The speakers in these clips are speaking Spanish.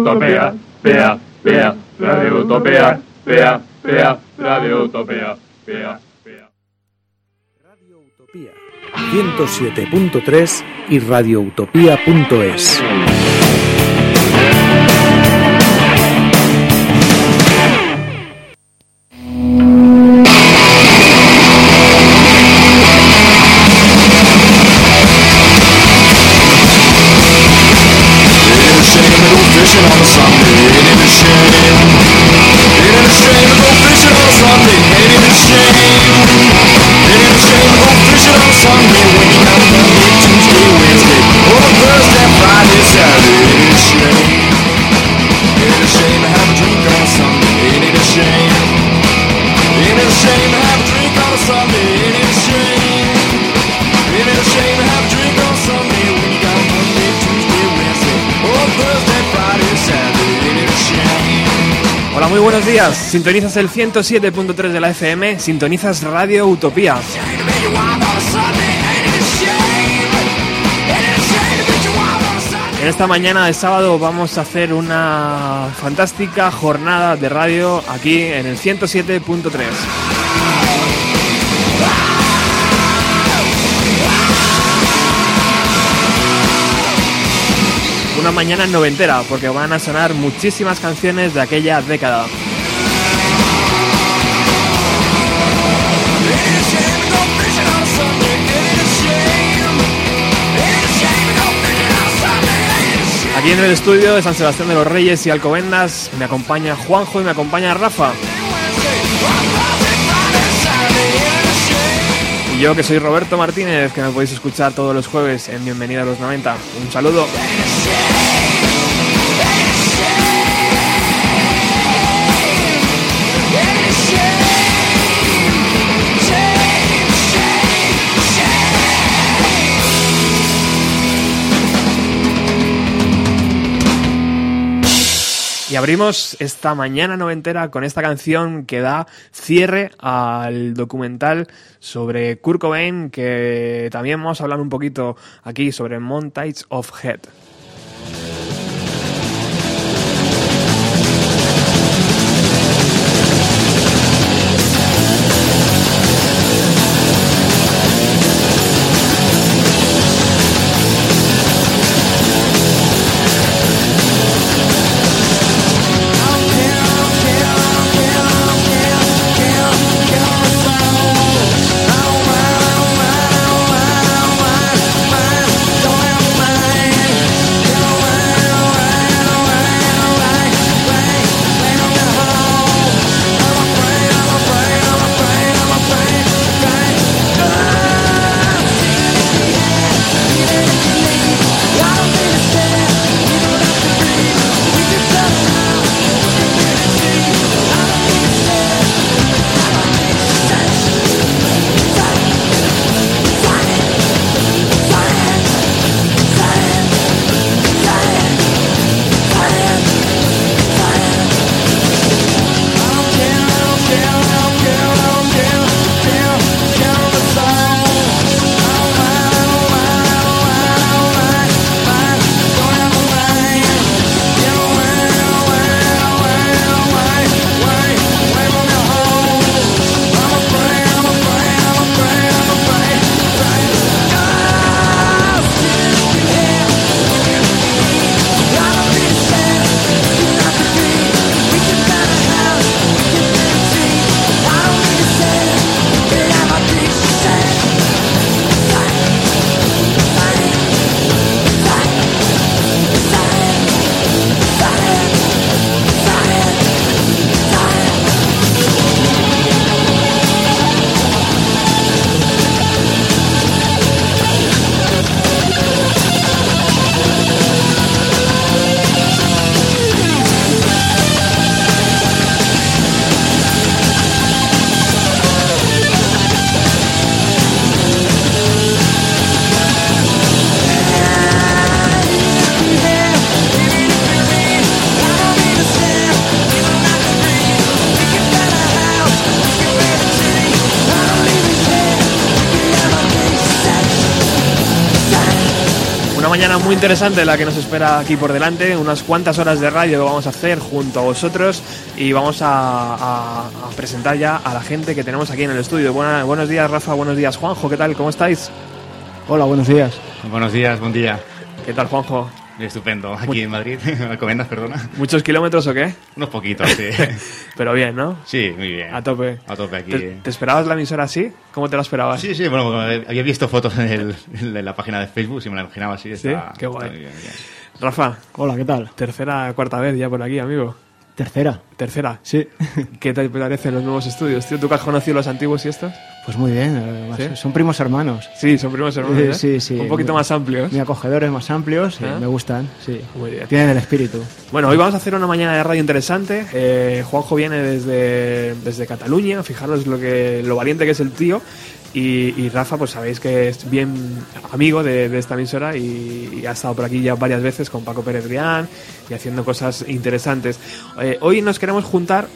Utopía, vea, vea, Radio Utopía, vea, vea, Radio Utopía, vea, vea. Radio Utopía 107.3 y radioutopía.es. Sintonizas el 107.3 de la FM, sintonizas Radio Utopía. En esta mañana de sábado vamos a hacer una fantástica jornada de radio aquí en el 107.3. Una mañana noventera, porque van a sonar muchísimas canciones de aquella década. Aquí en el estudio de San Sebastián de los Reyes y Alcobendas me acompaña Juanjo y me acompaña Rafa. Y yo que soy Roberto Martínez, que me podéis escuchar todos los jueves en Bienvenida a los 90. Un saludo. Y abrimos esta mañana noventera con esta canción que da cierre al documental sobre Kurt Cobain, que también vamos a hablar un poquito aquí sobre Montage of Head. Interesante la que nos espera aquí por delante, unas cuantas horas de radio que vamos a hacer junto a vosotros y vamos a, a- a presentar ya a la gente que tenemos aquí en el estudio. Buena- buenos días Rafa, buenos días Juanjo, ¿qué tal? ¿Cómo estáis? Hola, buenos días. Buenos días, buen día. ¿Qué tal Juanjo? Estupendo, aquí en Madrid, Alcobendas, perdona. ¿Muchos kilómetros o qué? Unos poquitos, sí. Pero bien, ¿no? Sí, muy bien. A tope. A tope aquí. ¿Te, te esperabas la emisora así? ¿Cómo te la esperabas? Sí, sí, bueno, como había visto fotos en, el- en la página de Facebook y me la imaginaba así. Sí, está- qué guay. está muy bien, muy bien. Rafa, Hola, ¿qué tal? tercera, cuarta vez ya por aquí, amigo. Tercera. Tercera. Sí. ¿Qué te parecen los nuevos estudios? Tío, ¿tú que has conocido los antiguos y estos? Pues muy bien, son primos hermanos. Sí, son primos hermanos, Eh, sí, sí. Un poquito Muy- más amplios. Muy acogedores, más amplios, ¿Ah? me gustan, sí. Muy bien. Tienen el espíritu. Bueno, hoy vamos a hacer una mañana de radio interesante. Eh, Juanjo viene desde, desde Cataluña, fijaros lo que lo valiente que es el tío. Y, y Rafa, pues sabéis que es bien amigo de, de esta emisora y, y ha estado por aquí ya varias veces con Paco Pérez Brián y haciendo cosas interesantes. Eh, hoy nos queremos juntar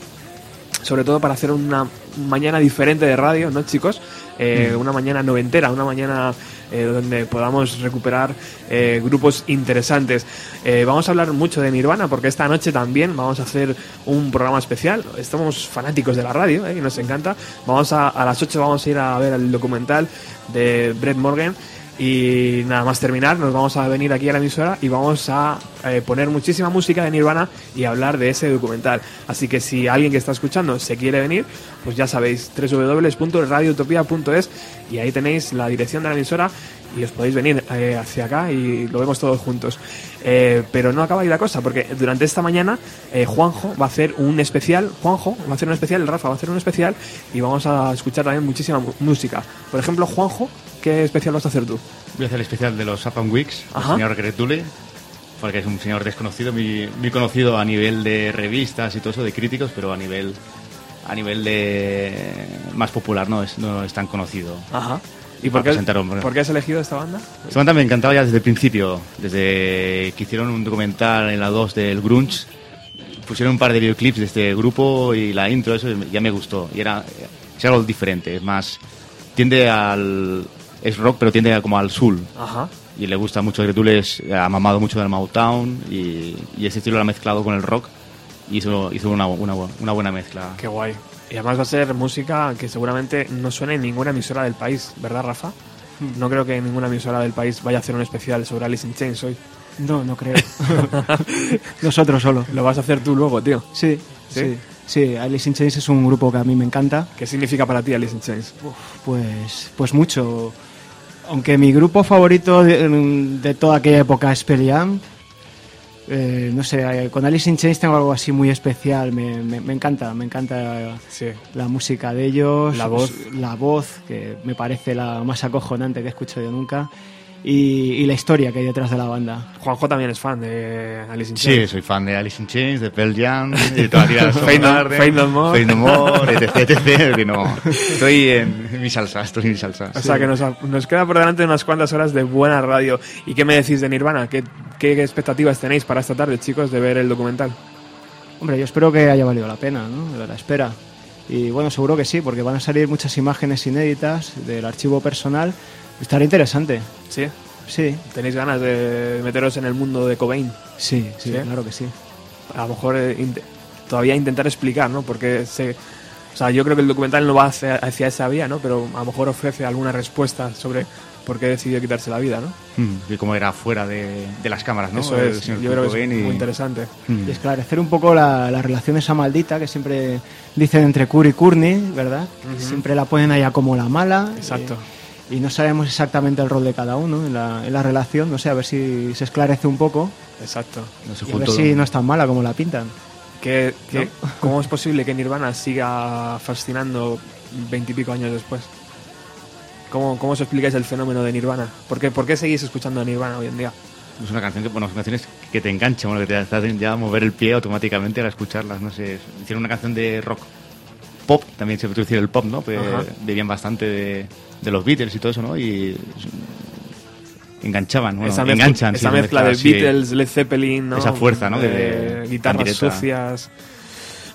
sobre todo para hacer una mañana diferente de radio, ¿no, chicos? Eh, Una mañana noventera, una mañana eh, donde podamos recuperar eh, grupos interesantes. Eh, vamos a hablar mucho de Nirvana porque esta noche también vamos a hacer un programa especial. Estamos fanáticos de la radio ¿eh? y nos encanta. Vamos a, a las 8 vamos a ir a ver el documental de Brett Morgan. Y nada más terminar, nos vamos a venir aquí a la emisora y vamos a eh, poner muchísima música de Nirvana y hablar de ese documental. Así que si alguien que está escuchando se quiere venir, pues ya sabéis, www.radiotopia.es y ahí tenéis la dirección de la emisora y os podéis venir eh, hacia acá y lo vemos todos juntos. Eh, pero no acaba ahí la cosa, porque durante esta mañana Juanjo va a hacer un especial, Juanjo va a hacer un especial, Rafa va a hacer un especial y vamos a escuchar también muchísima mu- música. Por ejemplo, Juanjo, ¿qué especial vas a hacer tú? Voy a hacer el especial de los Upon Weeks, el señor Gretule, porque es un señor desconocido, muy, muy conocido a nivel de revistas y todo eso, de críticos, pero a nivel a nivel de más popular no es, no es tan conocido. Ajá. ¿Y por qué, por qué has elegido esta banda? Esta banda me encantaba ya desde el principio, desde que hicieron un documental en la 2 del Grunge. Pusieron un par de videoclips de este grupo y la intro, eso ya me gustó. Y era es algo diferente, es más. Tiende al. Es rock, pero tiende como al soul. Ajá. Y le gusta mucho. Gretules ha mamado mucho del Motown y, y ese estilo lo ha mezclado con el rock. Y hizo, hizo una, una, una buena mezcla. Qué guay. Y además va a ser música que seguramente no suene en ninguna emisora del país, ¿verdad, Rafa? Hmm. No creo que ninguna emisora del país vaya a hacer un especial sobre Alice in Chains hoy. No, no creo. Nosotros solo. Lo vas a hacer tú luego, tío. Sí, ¿Sí? sí. Sí, Alice in Chains es un grupo que a mí me encanta. ¿Qué significa para ti Alice in Chains? Pues, pues mucho. Aunque mi grupo favorito de, de toda aquella época es Pearl Jam, eh, no sé, eh, con Alice in Chains tengo algo así muy especial. Me, me- me encanta, me encanta Sí. la música de ellos, La voz. la voz que me parece la más acojonante que he escuchado yo nunca, y, y la historia que hay detrás de la banda. Juanjo también es fan de Alice in Sí, Chains. soy fan de Alice in Chains, de Pearl Jam, de toda la Fade No- More. Fade No More, etc, etc, que no. Estoy en, mi salsa, estoy en mi salsa. O sea que nos, nos queda por delante unas cuantas horas de buena radio. ¿Y qué me decís de Nirvana? ¿Qué, qué expectativas tenéis para esta tarde, chicos, de ver el documental? Hombre, yo espero que haya valido la pena, ¿no? La espera. Y bueno, seguro que sí, porque van a salir muchas imágenes inéditas del archivo personal. Estará interesante. ¿Sí? Sí, ¿Tenéis ganas de meteros en el mundo de Cobain? sí, sí, ¿Sí? claro que sí. a lo mejor eh, int- todavía intentar explicar, ¿no? Porque se, o sea, yo creo que el documental no va hacia, hacia esa vía, ¿no? Pero a lo mejor ofrece alguna respuesta sobre por qué decidió quitarse la vida, ¿no? Mm, Y cómo era fuera de, de las cámaras, ¿no? Eso es, yo señor creo que Kurt es Cobain y- muy interesante. Mm. Y esclarecer un poco la, la relación esa maldita que siempre dicen entre Kurt y Courtney, ¿verdad? Siempre la ponen allá como la mala. Exacto. eh, y no sabemos exactamente el rol de cada uno en la, en la relación. No sé, a ver si se esclarece un poco. Exacto. No se Y a ver si no es tan mala como la pintan. ¿Qué, qué- ¿Cómo es posible que Nirvana siga fascinando veintipico años después? ¿Cómo, ¿Cómo os explicáis el fenómeno de Nirvana? ¿Por qué, ¿Por qué seguís escuchando a Nirvana hoy en día? Es una canción que, bueno, son canciones que te enganchan, bueno, que te hacen ya mover el pie automáticamente al escucharlas, no sé. Hicieron una canción de rock pop, también se puede decir el pop, ¿no? Pues Ajá. bebían bastante de, de los Beatles y todo eso, ¿no? Y enganchaban, bueno, esa mezcla, enganchan. esa sí, mezcla de sí. Beatles, Led Zeppelin, ¿no? Esa fuerza, ¿no? De, guitarras sucias.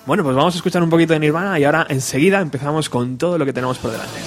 Bueno, pues vamos a escuchar un poquito de Nirvana y ahora enseguida empezamos con todo lo que tenemos por delante.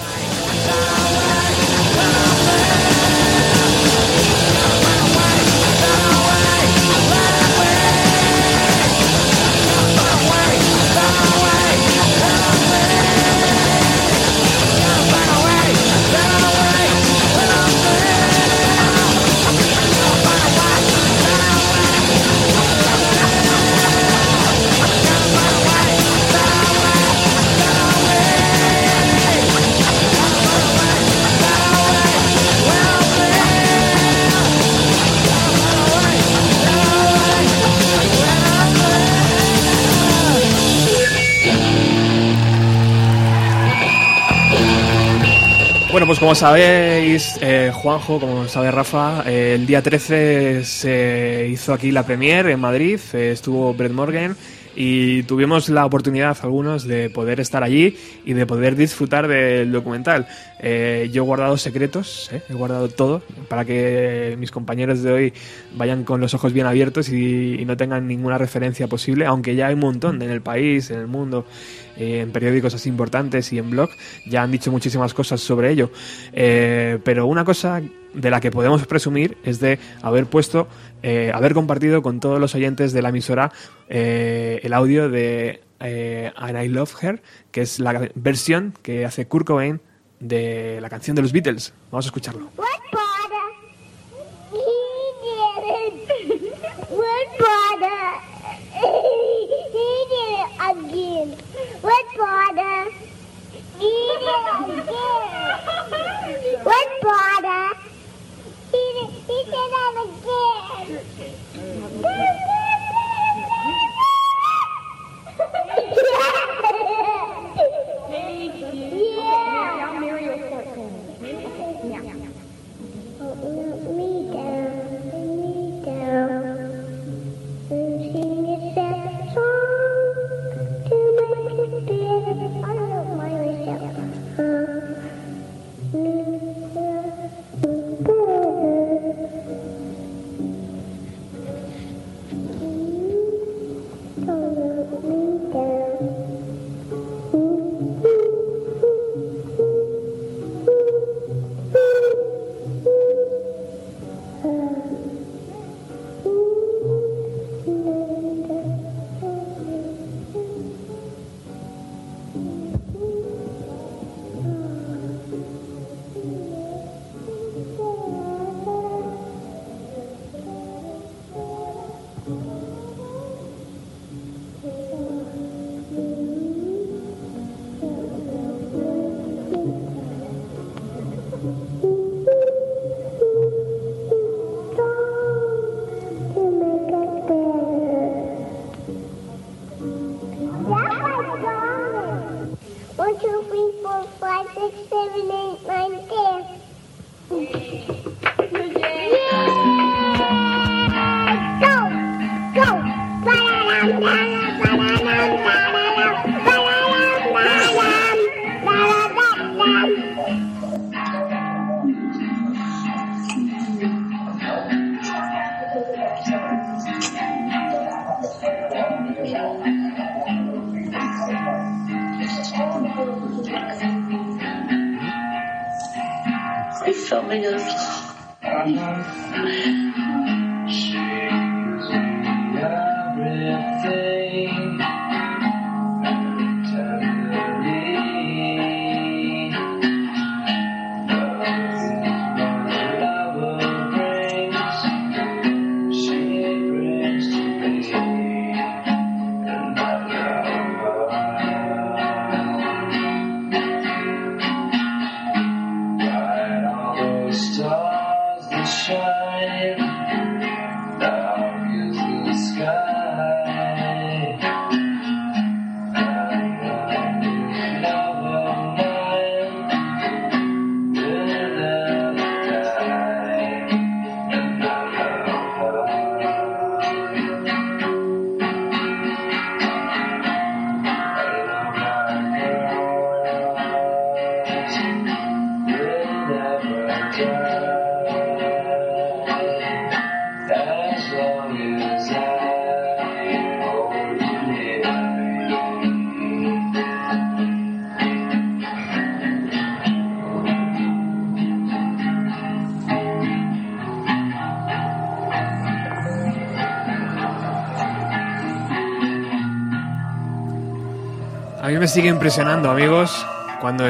Pues como sabéis, eh, Juanjo, como sabe Rafa, eh, el día 13 se hizo aquí la premier en Madrid, eh, estuvo Brett Morgan y tuvimos la oportunidad algunos de poder estar allí y de poder disfrutar del documental. Eh, yo he guardado secretos, eh, he guardado todo para que mis compañeros de hoy vayan con los ojos bien abiertos y, y no tengan ninguna referencia posible, aunque ya hay un montón en el país, en el mundo, eh, en periódicos así importantes y en blog, ya han dicho muchísimas cosas sobre ello. Eh, pero una cosa de la que podemos presumir es de haber puesto, eh, haber compartido con todos los oyentes de la emisora eh, el audio de eh, And I Love Her, que es la versión que hace Kurt Cobain de la canción de los Beatles. Vamos a escucharlo. What he did. Me down, me down. Sigue impresionando, amigos, cuando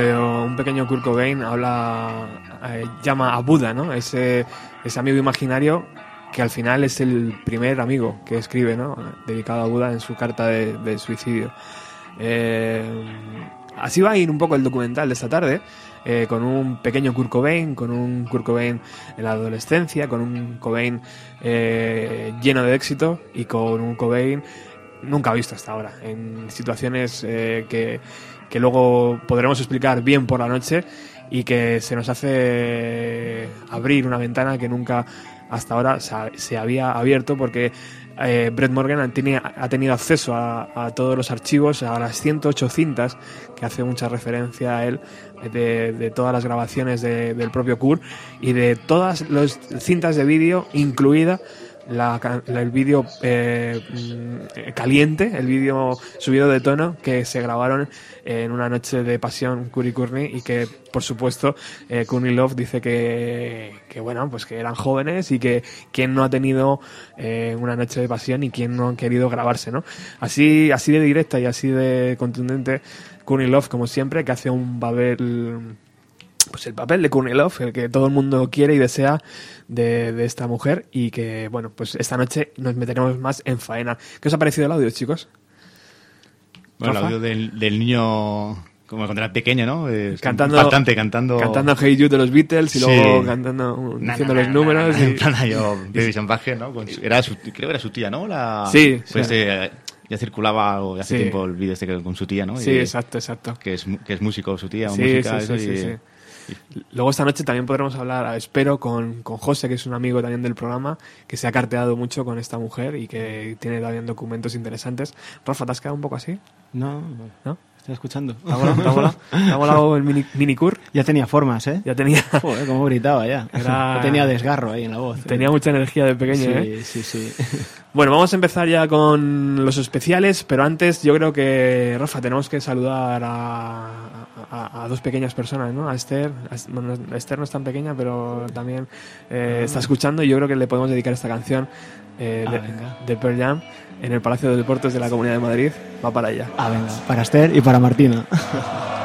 un pequeño Kurt Cobain habla, eh, llama a Buda, ¿no? Ese, ese amigo imaginario que al final es el primer amigo que escribe, ¿no? Dedicado a Buda en su carta de, suicidio. Eh, así va a ir un poco el documental de esta tarde, eh, con un pequeño Kurt Cobain, con un Kurt Cobain en la adolescencia, con un Cobain eh, lleno de éxito y con un Cobain nunca visto hasta ahora, en situaciones eh, que, que luego podremos explicar bien por la noche y que se nos hace abrir una ventana que nunca hasta ahora se, ha- se había abierto porque eh, Brett Morgan ha tenido acceso a, todos los archivos, a las 108 cintas, que hace mucha referencia a él, de, todas las grabaciones de- del propio Kurt y de todas las cintas de vídeo, incluida la, la- el vídeo eh, mm, caliente, el vídeo subido de tono que se grabaron en una noche de pasión Kurt y Courtney y que por supuesto eh, Love dice que, que bueno pues que eran jóvenes y que quien no ha tenido eh, una noche de pasión y quien no ha querido grabarse no así así de directa y así de contundente Courtney Love como siempre que hace un papel pues el papel de Courtney Love, el que todo el mundo quiere y desea de, de esta mujer y que, bueno, pues esta noche nos meteremos más en faena. ¿Qué os ha parecido el audio, chicos? Bueno, el audio del, del niño, como cuando era pequeño, ¿no? Cantando- Bastante, cantando. Cantando Hey You de los Beatles y Sí. luego cantando, Na, diciendo na, los na, números. y- En plan, ahí, yo, Baby ¿no? Con era su, creo que era su tía, ¿no? La, Sí, Pues sí. eh, ya circulaba hace Sí. tiempo el vídeo este con su tía, ¿no? Sí, Y- exacto, exacto. Que es, que es músico su tía, o música, eso, y- sí, sí. Luego esta noche también podremos hablar, espero, con, con José, que es un amigo también del programa, que se ha carteado mucho con esta mujer y que tiene también documentos interesantes. Rafa, ¿te has quedado un poco así? No, ¿No? Escuchando. ¿Te ha molado? ¿Te ha molado? ¿Te ha molado el mini, mini Cur? Ya tenía formas, ¿eh? Ya tenía, Joder, cómo gritaba ya. Era- tenía desgarro ahí en la voz. ¿eh? tenía mucha energía de pequeño, sí, ¿eh? sí, sí. Bueno, vamos a empezar ya con los especiales, pero antes yo creo que, Rafa, tenemos que saludar a, a- a dos pequeñas personas, ¿no? A Esther, a bueno, Esther no es tan pequeña, pero también eh, está escuchando y yo creo que le podemos dedicar esta canción eh, Ah, de, de Pearl Jam en el Palacio de Deportes de la Comunidad de Madrid. Va para allá. Ah, venga. Para Esther y para Martina.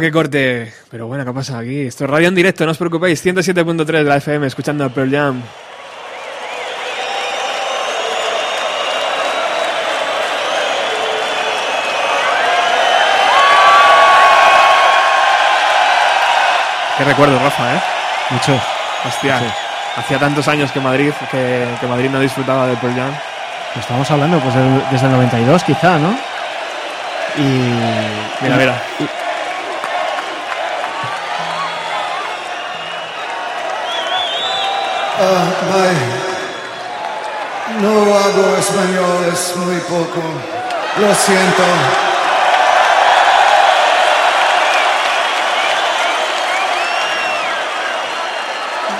Que corte. Pero bueno, ¿qué pasa aquí? Esto es radio en directo, no os preocupéis. 107.3 de la FM, escuchando a Pearl Jam. Qué recuerdo, Rafa, ¿eh? Mucho. Hostia, Mucho. hacía tantos años que Madrid, que, que Madrid no disfrutaba de Pearl Jam. Estamos hablando pues desde el 92 quizá, ¿no? Y... Mira, mira. Ah, my. No hago español, es muy poco. Lo siento.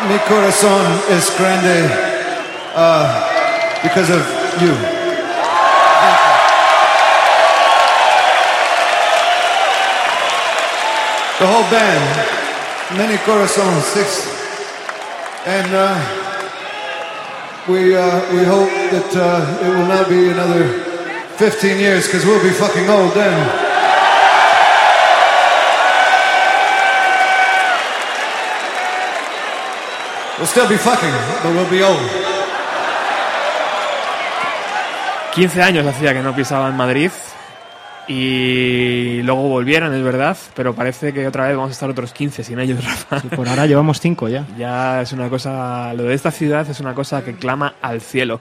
Mi corazón es grande ah, because of you. The whole band, many corazones, six, and uh, we uh, we hope that uh, it will not be another 15 years because we'll be fucking old then. We'll still be fucking, but we'll be old. 15 años hacía que no pisaba en Madrid y luego volvieron, es verdad, pero parece que otra vez vamos a estar otros 15 sin ellos, Rafa. Por ahora llevamos cinco ya. Ya es una cosa, lo de esta ciudad es una cosa que clama al cielo.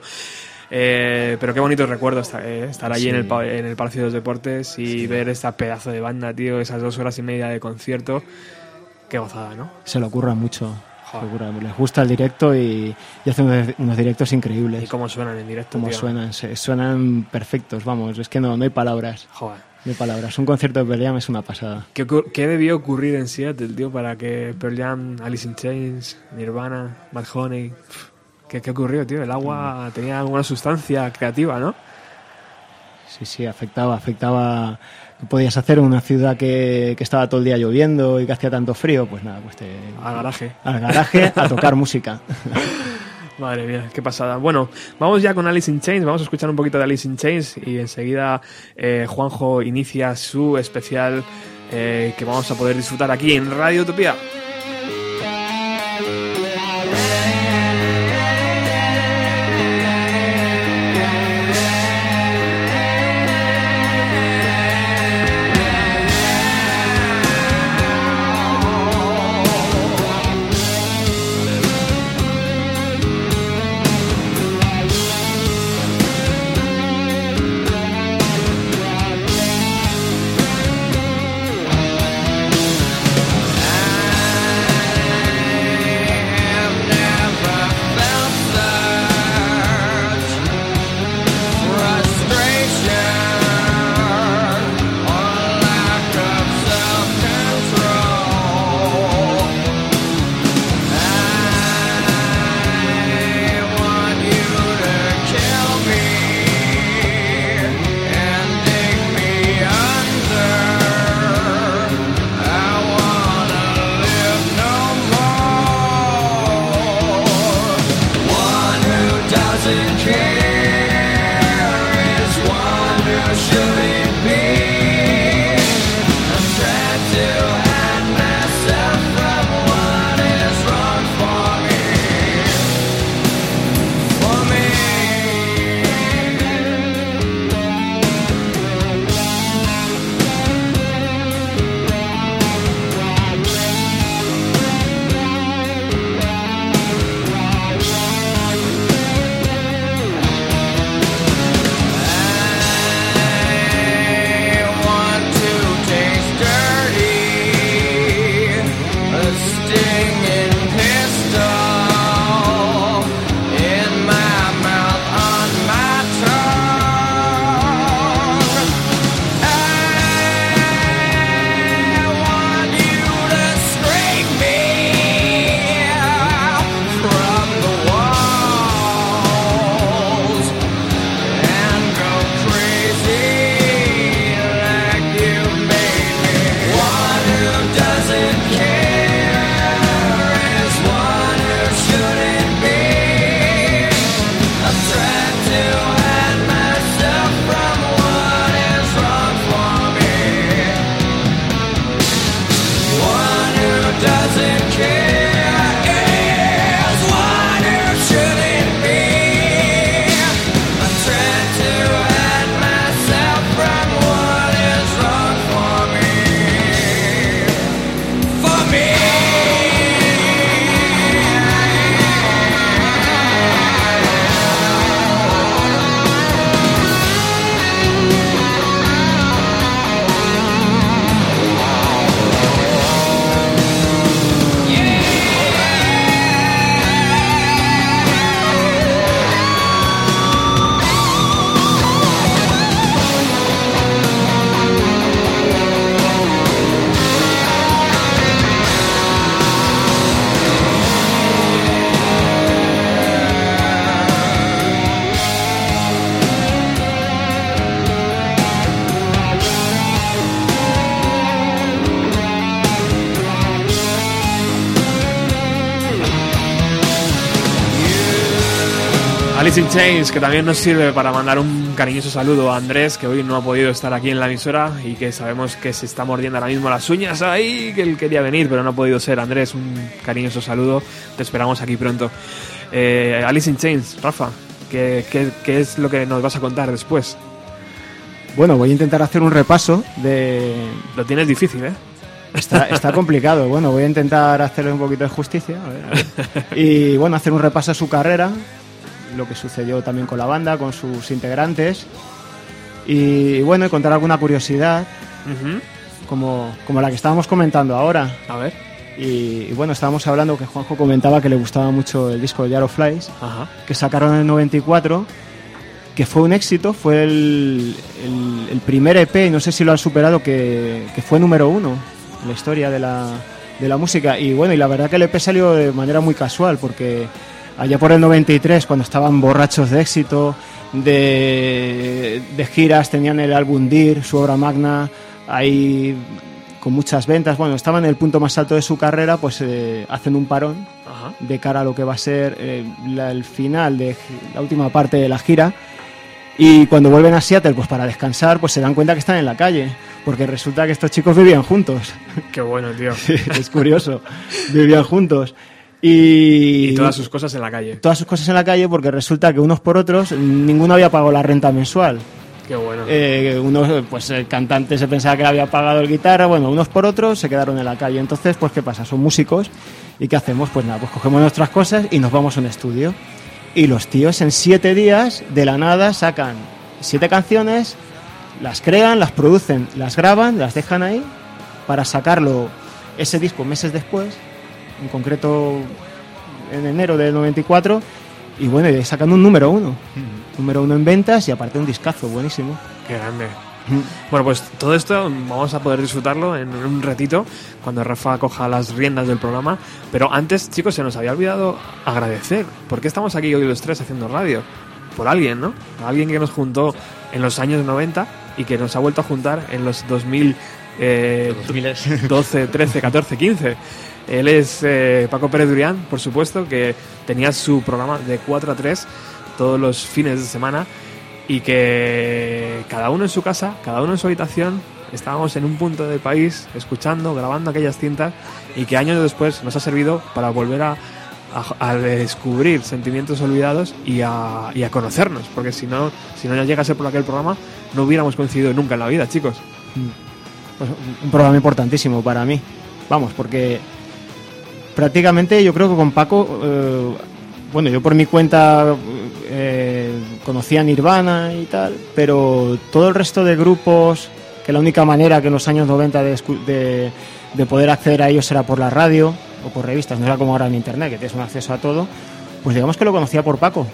Eh, pero qué bonito recuerdo estar, eh, estar allí Sí. en, el, en el Palacio de los Deportes y ver esta pedazo de banda, tío, esas dos horas y media de concierto. Qué gozada, ¿no? Se lo ocurra mucho. Les gusta el directo y, y hacen unos, directos increíbles. Y cómo suenan en directo, Cómo tío. suenan, se- suenan perfectos, vamos, es que no, no hay palabras. Joder. No hay palabras. Un concierto de Pearl Jam es una pasada. ¿Qué, qué debió ocurrir en Seattle, tío, para que Pearl Jam, Alice in Chains, Nirvana, Mad Honey... ¿Qué, ¿Qué ocurrió, tío? El agua tenía alguna sustancia creativa, ¿no? Sí, sí, afectaba, afectaba. ¿Qué podías hacer en una ciudad que, que estaba todo el día lloviendo y que hacía tanto frío? Pues nada, pues te, Al garaje. al garaje a tocar música. Madre mía, qué pasada. Bueno, vamos ya con Alice in Chains, vamos a escuchar un poquito de Alice in Chains y enseguida eh, Juanjo inicia su especial eh, que vamos a poder disfrutar aquí en Radio Utopía. Alice in Chains, que también nos sirve para mandar un cariñoso saludo a Andrés, que hoy no ha podido estar aquí en la emisora y que sabemos que se está mordiendo ahora mismo las uñas ahí, que él quería venir, pero no ha podido ser. Andrés, un cariñoso saludo, te esperamos aquí pronto. Eh, Alice in Chains, Rafa, ¿qué, qué, qué es lo que nos vas a contar después? Bueno, voy a intentar hacer un repaso de... Lo tienes difícil, ¿eh? Está, está complicado. Bueno, voy a intentar hacerle un poquito de justicia. a ver, a ver. Y bueno, hacer un repaso a su carrera, lo que sucedió también con la banda, con sus integrantes. Y bueno, y contar alguna curiosidad, Ujú. como, como la que estábamos comentando ahora. A ver. Y, y bueno, estábamos hablando que Juanjo comentaba que le gustaba mucho el disco de Jar of Flies, Ajá. que sacaron en el 94, que fue un éxito, fue el, el- el primer EP, y no sé si lo han superado, que, que fue número uno en la historia de la, de la música. Y bueno, y la verdad que el EP salió de manera muy casual, porque allá por el 93, cuando estaban borrachos de éxito, de, de giras, tenían el álbum Dear, su obra magna, ahí con muchas ventas, bueno, estaban en el punto más alto de su carrera, pues eh, hacen un parón Ajá. de cara a lo que va a ser eh, la- el final de la última parte de la gira. Y cuando vuelven a Seattle, pues para descansar, pues se dan cuenta que están en la calle, porque resulta que estos chicos vivían juntos. Qué bueno, tío. es curioso, vivían juntos. Y, Y todas sus cosas en la calle. todas sus cosas en la calle, porque resulta que unos por otros, ninguno había pagado la renta mensual. Qué bueno. Eh, unos, pues el cantante se pensaba que le había pagado el guitarra, bueno, unos por otros se quedaron en la calle. Entonces, pues, ¿qué pasa? Son músicos y ¿qué hacemos? Pues nada, pues cogemos nuestras cosas y nos vamos a un estudio. Y los tíos en siete días, de la nada, sacan siete canciones, las crean, las producen, las graban, las dejan ahí para sacarlo ese disco meses después, en concreto en enero del 94, y bueno, y sacan un número uno. Número uno en ventas y aparte un discazo, buenísimo. Qué grande. Bueno, pues todo esto vamos a poder disfrutarlo en un ratito cuando Rafa coja las riendas del programa. Pero antes, chicos, se nos había olvidado agradecer. ¿Por qué estamos aquí hoy los tres haciendo radio? Por alguien, ¿no? Alguien que nos juntó en los años 90 y que nos ha vuelto a juntar en los 2000, eh, 12, 13, 14, 15. Él es eh, Paco Pérez Durián, por supuesto, que tenía su programa de 4 a 3 todos los fines de semana y que cada uno en su casa, cada uno en su habitación, estábamos en un punto del país escuchando, grabando aquellas cintas y que años después nos ha servido para volver a, descubrir sentimientos olvidados y a, conocernos, porque si no, si no llegase por aquel programa, no hubiéramos coincidido nunca en la vida, chicos. Pues un programa importantísimo para mí. Vamos, porque prácticamente yo creo que con Paco, eh, bueno, yo por mi cuenta eh, conocía Nirvana y tal, pero todo el resto de grupos, que la única manera que en los años 90 de, de, de poder acceder a ellos era por la radio o por revistas, no era como ahora en internet, que tienes un acceso a todo, pues digamos que lo conocía por Paco.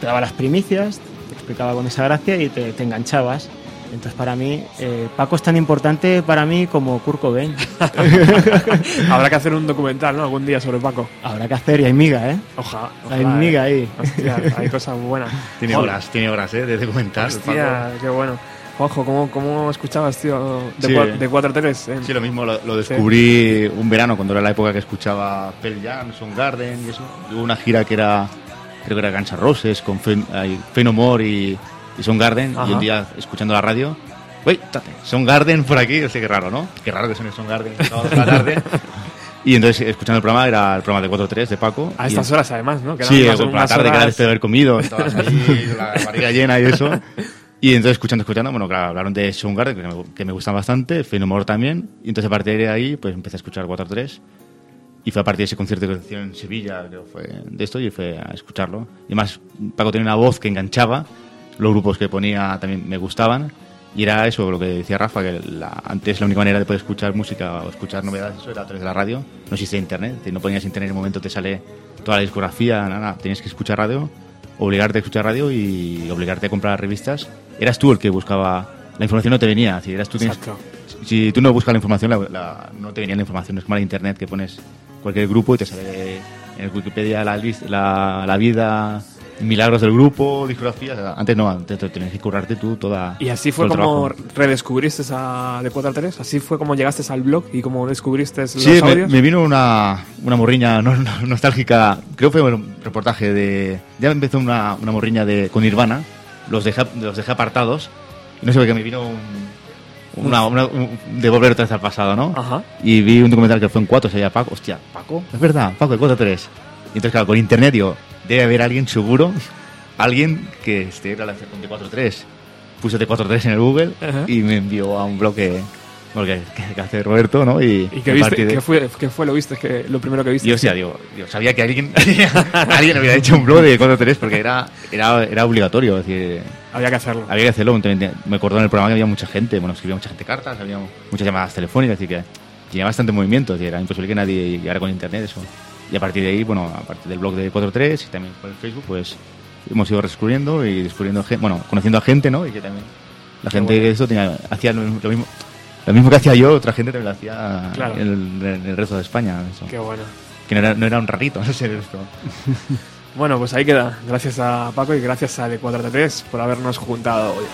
Te daba las primicias, te explicaba con esa gracia y te, te enganchabas. Entonces para mí, eh, Paco es tan importante para mí como Kurt Cobain. Habrá que hacer un documental, ¿no? Algún día sobre Paco. Habrá que hacer y hay miga, ¿eh? Ojalá. Hay miga ahí. Hostia, hay cosas buenas. Tiene Joder, horas, tiene horas, ¿eh? De documental. Hostia, qué bueno. Juanjo, ¿cómo, ¿cómo escuchabas, tío? De, Sí. cua- de 4 a 3. Sí, lo mismo lo, lo descubrí un verano cuando era la época que escuchaba Pearl Jam, Soundgarden y eso. Hubo una gira que era, creo que era Guns N' Roses con Fen, ay, Fey No More y, y Soundgarden. Y Ajá. un día escuchando la radio, ¡Uy! Soundgarden por aquí! O sea, qué raro, ¿no? Qué raro que suene Soundgarden a la tarde. Y entonces, escuchando el programa, era el programa de 4-3 de Paco. A y estas horas, además, ¿no? Que Sí, unas- por la tarde que era horas- después de haber comido, estabas ahí, la barriga llena y eso. Y entonces escuchando, escuchando, bueno, claro, hablaron de Soundgarden, que me, que me gustan bastante, Fenomore también, y entonces a partir de ahí, pues empecé a escuchar 4-3, y fue a partir de ese concierto que hicieron en Sevilla, creo fue de esto, y fue a escucharlo. Y además, Paco tenía una voz que enganchaba, los grupos que ponía también me gustaban, y era eso, lo que decía Rafa, que la- antes la única manera de poder escuchar música o escuchar novedades eso era a través de la radio, no existía internet, no ponías internet en el momento te sale toda la discografía, nada, nada, tenías que escuchar radio, obligarte a escuchar radio y obligarte a comprar revistas. Eras tú el que buscaba, la información no te venía, decir, eras tú tienes- si tú no buscas la información, la- la- no te venía la información, es como la internet que pones cualquier grupo y te sale en el Wikipedia la vida milagros del grupo, discografías. Antes no, antes te tenías que currarte tú toda. Y así fue como redescubriste a de 4 a 3, así fue como llegaste al blog y como descubriste los Sí, me, audios. me vino una, una morriña no- no- nostálgica. Creo que fue un reportaje de. Ya empezó una, una morriña de, con Nirvana. Los dejé, los dejé apartados. Y no sé por qué me vino un, una, una- un- de volver otra vez al pasado, ¿no? Ajá. Y vi un documental que fue en 4, se llama Paco. Hostia, Paco, es verdad, Paco de 4 3. Y entonces, claro, con internet digo, debe haber alguien seguro, alguien que esté relacionado con T4-3. Puse T4-3 en el Google Ajá. y me envió a un blog que, que, hace Roberto, ¿no? Y, ¿Y qué viste? de- ¿Qué fue, qué fue lo viste? que lo primero que viste? y hostia, digo, digo, sabía que alguien, alguien había hecho un blog de 4-3 porque era, era, era obligatorio. Es decir, Había que hacerlo. había que hacerlo. Me acordó en el programa que había mucha gente, bueno, escribía mucha gente cartas, había muchas llamadas telefónicas, decir, que tenía bastante movimiento, es decir, era imposible que nadie llegara con internet eso. Y a partir de ahí, bueno, a partir del blog de 43 y también por el Facebook, pues hemos ido descubriendo y descubriendo, bueno, conociendo a gente, ¿no? Y que también la gente bueno. que eso tenía, hacía lo mismo, lo mismo, lo mismo que hacía yo, otra gente también lo hacía Claro. en, el, en el resto de España. Eso. Qué bueno. Que no era, no era un rarito, no sé esto. Bueno, pues ahí queda. Gracias a Paco y gracias a de 4 a 3 por habernos juntado hoy.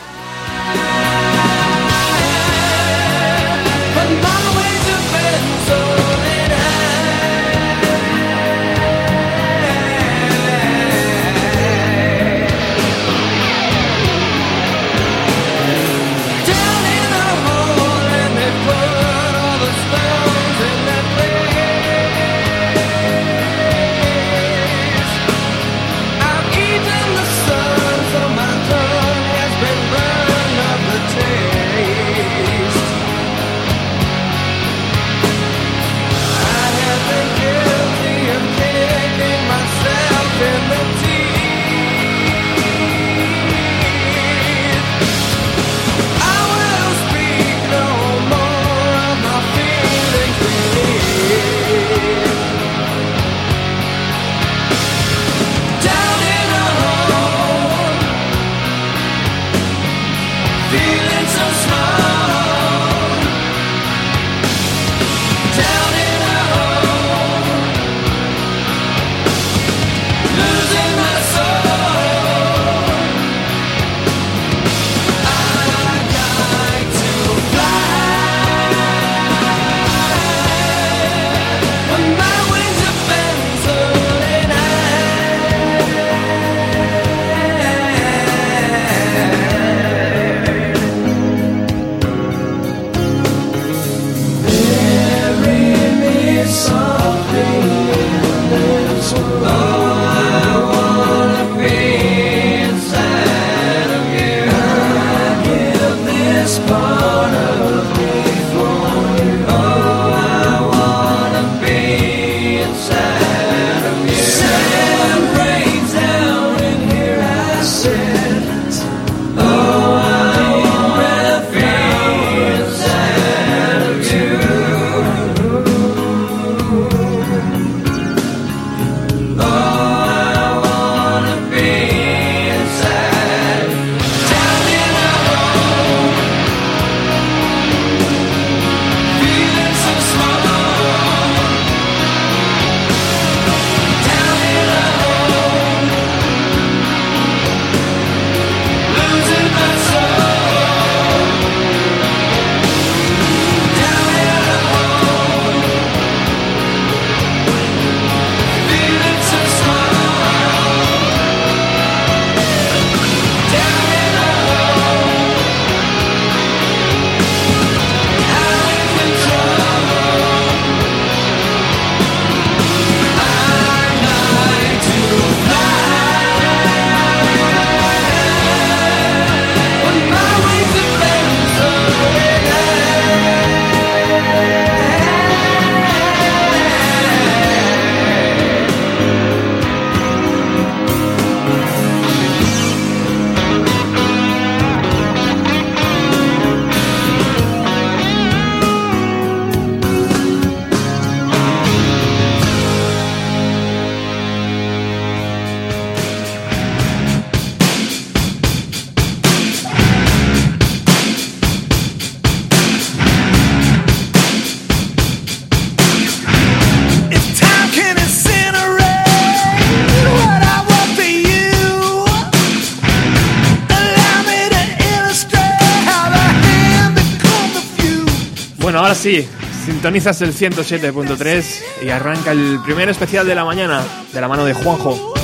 Ahora sí, sintonizas el 107.3 y arranca el primer especial de la mañana de la mano de Juanjo.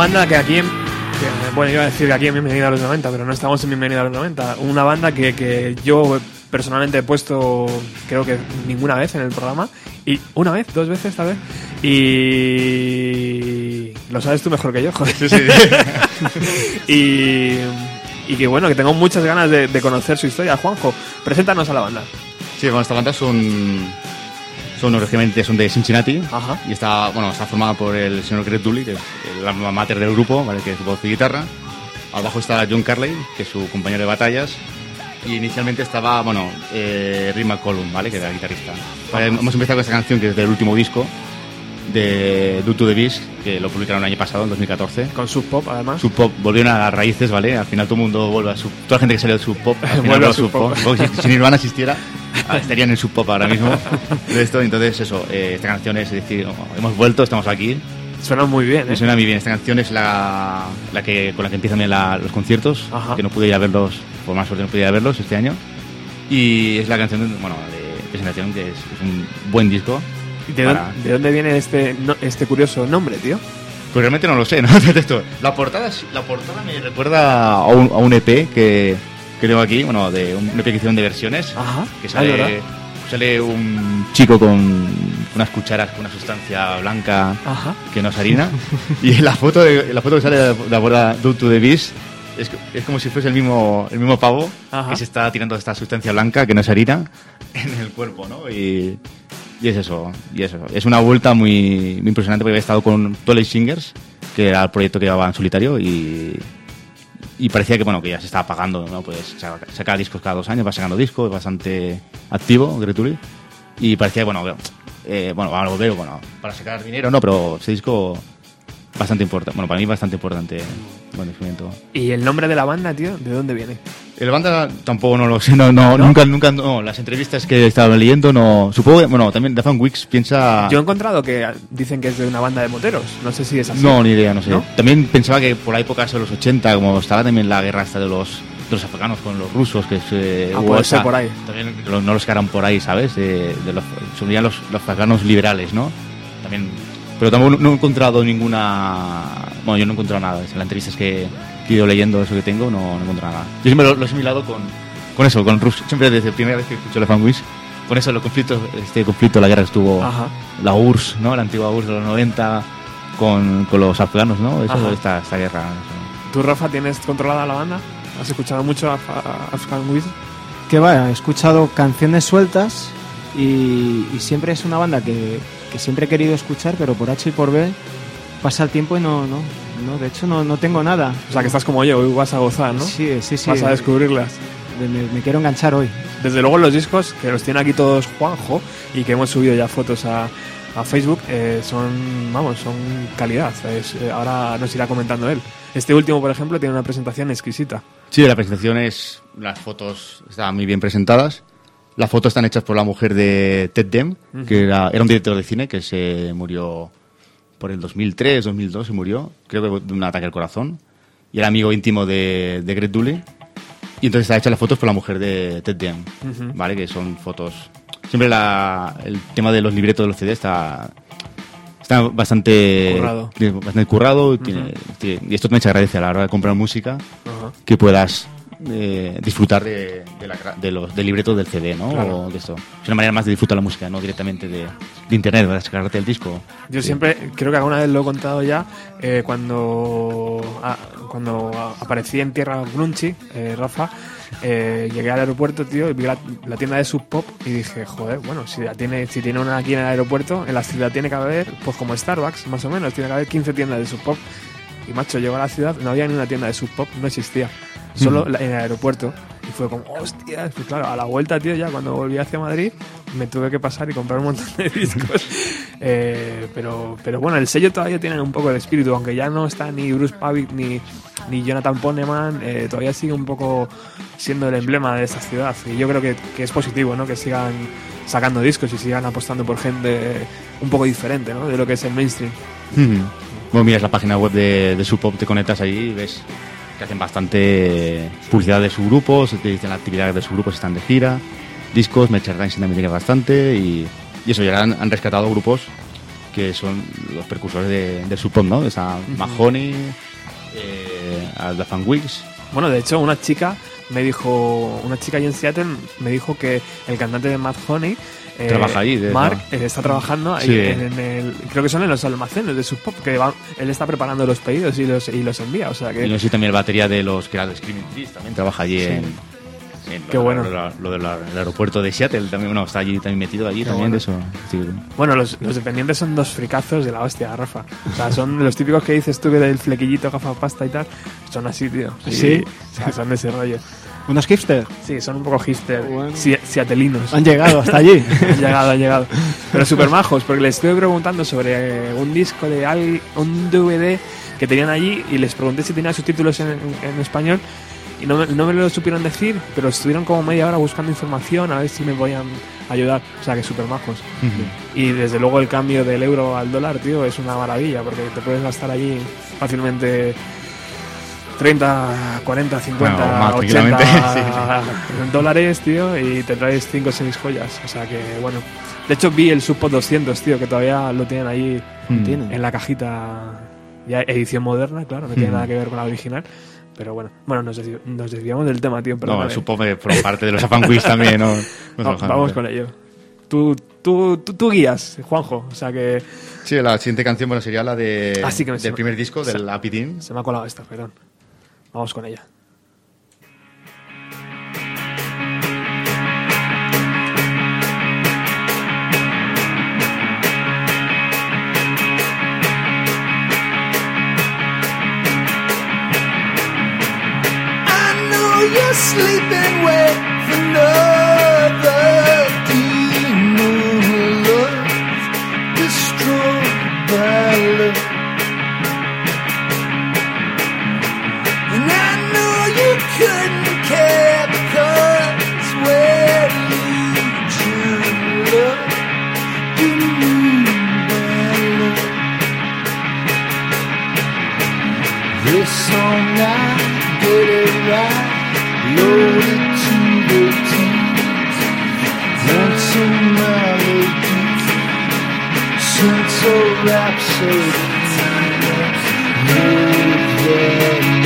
Banda que aquí, que, bueno, iba a decir que aquí en Bienvenida a los 90, pero no estamos en Bienvenida a los 90. Una banda que, que yo personalmente he puesto, creo que ninguna vez en el programa. Y una vez, dos veces tal vez. Y lo sabes tú mejor que yo, joder. y, y que bueno, que tengo muchas ganas de, de conocer su historia. Juanjo, preséntanos a la banda. Sí, bueno, esta banda son, son originalmente son de Cincinnati Ajá. y está, bueno, está formada por el señor Greg Dooley, que es el alma mater del grupo, ¿vale? que es voz y guitarra. Al bajo está John Carley, que es su compañero de batallas. Y inicialmente estaba, bueno, eh, Rick McCollum, ¿vale? que era el guitarrista. Vale, hemos empezado con esta canción que es del último disco de Do to the Beast, que lo publicaron el año pasado, en 2014. Con Sub Pop, además. Sub Pop volvieron a las raíces, ¿vale? Al final todo el mundo vuelve a Sub Toda la gente que salió de Sub Pop, al final Vuelve a Sub Pop. Pop. Si, si Nirvana existiera, ah, estarían en Sub Pop ahora mismo. De esto, entonces eso, eh, esta canción es, decir, hemos vuelto, estamos aquí. Suena muy bien, ¿eh? suena muy bien. Esta canción es la, la que con la que empiezan la- los conciertos, Ajá. que no pude ir a verlos, por más suerte no pude ir a verlos este año. Y es la canción, bueno, de presentación que es, es un buen disco. ¿De, para- dónde, de dónde viene este, no- este curioso nombre, tío? Pues realmente no lo sé, ¿no? La, portada, la portada me recuerda a un, a un EP que, que tengo aquí, bueno, de un EP que hicieron de versiones. Ajá. Que Ah, sale, sale un chico con unas cucharas con una sustancia blanca Ajá. que no es harina. y en la foto, de, la foto que sale de la borda Due to the Beast es, es como si fuese el mismo, el mismo pavo Ajá. que se está tirando esta sustancia blanca que no es harina en el cuerpo, ¿no? Y, y es eso, y eso. Es una vuelta muy, muy impresionante porque había estado con Twilight Singers, que era el proyecto que llevaba en solitario y, y parecía que bueno que ya se estaba pagando, ¿no? Pues saca, discos cada dos años, va sacando discos, es bastante activo, Gretuli. Y parecía, bueno, que, eh, bueno, vamos a volver, bueno, para sacar dinero, no, pero ese disco bastante importante, bueno, para mí bastante importante, buen descubrimiento. ¿Y el nombre de la banda, tío? ¿De dónde viene? El banda tampoco no lo sé, no, no, nunca, nunca, no, las entrevistas que estaba leyendo, no, supongo que, bueno, también The Fan Weeks piensa... Yo he encontrado que dicen que es de una banda de moteros. No sé si es así. No, ni idea, no sé. ¿No? También pensaba que por la época de los 80, como estaba también la guerra esta de los, de los afganos con los rusos, que se, Ah, puede ser por ahí. También no los que eran por ahí, ¿sabes? De, de los, serían los, los afganos liberales, ¿no? También, pero tampoco no he encontrado ninguna... Bueno, yo no he encontrado nada. En las entrevistas que, que he ido leyendo, eso que tengo, no, no he encontrado nada. Yo siempre lo, lo he asimilado con, con eso, con Rusia. Siempre desde la primera vez que escucho la fanwish, con eso, los conflictos, este conflicto, la guerra que estuvo Ajá. la URSS, ¿no? La antigua URSS de los 90 con, con los afganos, ¿no? Eso, Ajá. esta, esta guerra. eso. ¿Tú, Rafa, tienes controlada la banda? ¿Has escuchado mucho a, a- Afghan Wiz? Que vaya, he escuchado canciones sueltas y, y siempre es una banda que, que siempre he querido escuchar, pero por H y por B pasa el tiempo y no, no, no de hecho no, no tengo nada. O sea, que estás como yo, hoy vas a gozar, ¿no? Sí, sí, sí. Vas a descubrirlas. Me, me- quiero enganchar hoy. Desde luego los discos, que los tiene aquí todos Juanjo, y que hemos subido ya fotos a, a Facebook, eh, son, vamos, son calidad. Es, eh, ahora nos irá comentando él. Este último, por ejemplo, tiene una presentación exquisita. Sí, la presentación es. Las fotos estaban muy bien presentadas. Las fotos están hechas por la mujer de Ted Dem, que era, era un director de cine que se murió por el 2003, 2002, se murió, creo que de un ataque al corazón. Y era amigo íntimo de, de Greg Dooley. Y entonces está hecha las fotos por la mujer de Ted Dem, Ujú. ¿vale? Que son fotos. Siempre la, el tema de los libretos de los CD está. Está bastante Currado. bastante currado tiene- tiene- y esto se agradece a la hora de comprar música que puedas eh, disfrutar de, de, la de los del libreto del CD, ¿no? Claro. O de esto. Es una manera más de disfrutar la música, no directamente de, de internet, de descargarte el disco. Yo Sí. siempre, creo que alguna vez lo he contado ya, eh, cuando, ah, cuando aparecí en tierra Grunchi, eh, Rafa, eh, llegué al aeropuerto, tío, y vi la, la tienda de Sub Pop y dije, joder, bueno, si, la tiene, si tiene una aquí en el aeropuerto, en la ciudad tiene que haber, pues como Starbucks, más o menos, tiene que haber 15 tiendas de Sub Pop. Y macho, llegó a la ciudad, no había ni una tienda de Sub Pop, no existía. Solo la- en el aeropuerto. Y fue como, hostia, pues claro, a la vuelta, tío, ya cuando volví hacia Madrid, me tuve que pasar y comprar un montón de discos. Eh, pero, pero bueno, el sello todavía tiene un poco de espíritu, aunque ya no está ni Bruce Pavic ni, ni Jonathan Poneman, eh, todavía sigue un poco siendo el emblema de esta ciudad. Y yo creo que, que es positivo, ¿no? Que sigan sacando discos y sigan apostando por gente un poco diferente, ¿no? De lo que es el mainstream. Ujú. Bueno, miras la página web de, de Sub Pop, te conectas ahí y ves que hacen bastante publicidad de su grupo, se las actividades de su grupo, están de gira, discos, merchandising también tiene bastante y, y eso, ya han, han rescatado grupos que son los precursores de, de Sub Pop, ¿no? Está Mahoney, eh, Fan Weeks. Bueno, de hecho, una chica me dijo, una chica ahí en Seattle me dijo que el cantante de Mad Honey, eh, Trabaja ahí, de- Mark, eh, está trabajando ahí Sí. en, en el, creo que son en los almacenes de Sub Pop, que va- él está preparando los pedidos y los, y los envía, o sea que... Y no sé también la batería de los que era de Screaming Trees también trabaja allí Sí. en, en Qué lo, bueno. lo- del el aeropuerto de Seattle también bueno está allí también metido allí Qué también bueno. de eso sí. Bueno, los, los dependientes son dos fricazos de la hostia, Rafa. O sea, son los típicos que dices tú que del flequillito, gafapasta y tal. Son así, tío. ¿Sí? Sí, son de ese rollo. ¿Unos hipster? Sí, son un poco hipster. si- Seatelinos. Han llegado hasta allí. han llegado, han llegado. Pero súper majos, porque les estuve preguntando sobre eh, un disco de al- un DVD que tenían allí y les pregunté si tenía subtítulos en, en español y no me, no me lo supieron decir, pero estuvieron como media hora buscando información a ver si me podían ayudar. O sea, que súper majos. Y desde luego el cambio del euro al dólar, tío, es una maravilla, porque te puedes gastar allí fácilmente 30, 40, 50, Bueno, más 80 tranquilamente, dólares, tío, y te traes 5 o 6 joyas. O sea que, bueno. De hecho, vi el Subpod 200, tío, que todavía lo tienen ahí Mm. Tienen. en la cajita, ya edición moderna, claro, no tiene Mm. nada que ver con la original. Pero bueno, bueno, nos, desvi- nos desviamos del tema, tío. no perdóname. supongo que por parte de los Fan Weeks también ¿no? Va- vamos con ello. Tú, tú, tú, tú guías, Juanjo. O sea que sí la siguiente canción bueno sería la de Ah, sí, que me- del primer disco del Happy Team se me ha colado esta, perdón. Vamos con ella. I know you're sleeping This song I get it right, loaded to the teeth. Want some melody, sense of rhapsody. Move the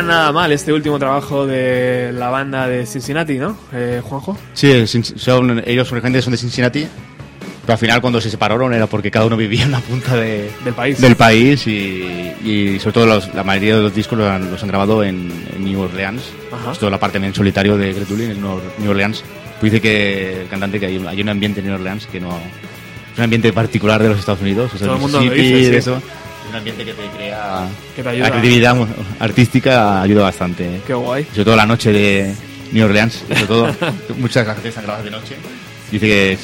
suena nada mal este último trabajo de la banda de Cincinnati, ¿no? Eh, Juanjo. Sí, son, ellos originalmente son de Cincinnati, pero al final cuando se separaron era porque cada uno vivía en la punta de- Del país. del país y, y sobre todo los- la mayoría de los discos los han, los han grabado en, en New Orleans. Esto es la parte en solitario de Greg Dulli en New Orleans. Pues dice que el cantante que hay, hay un ambiente en New Orleans que no un ambiente particular de los Estados Unidos, o sea, Todo el mundo lo dice, y sí. eso. Un ambiente que te crea Que te ayuda. la creatividad artística ayuda bastante. Qué guay. Sobre todo la noche de New Orleans, sobre todo muchas canciones están grabadas de noche. Dice que es-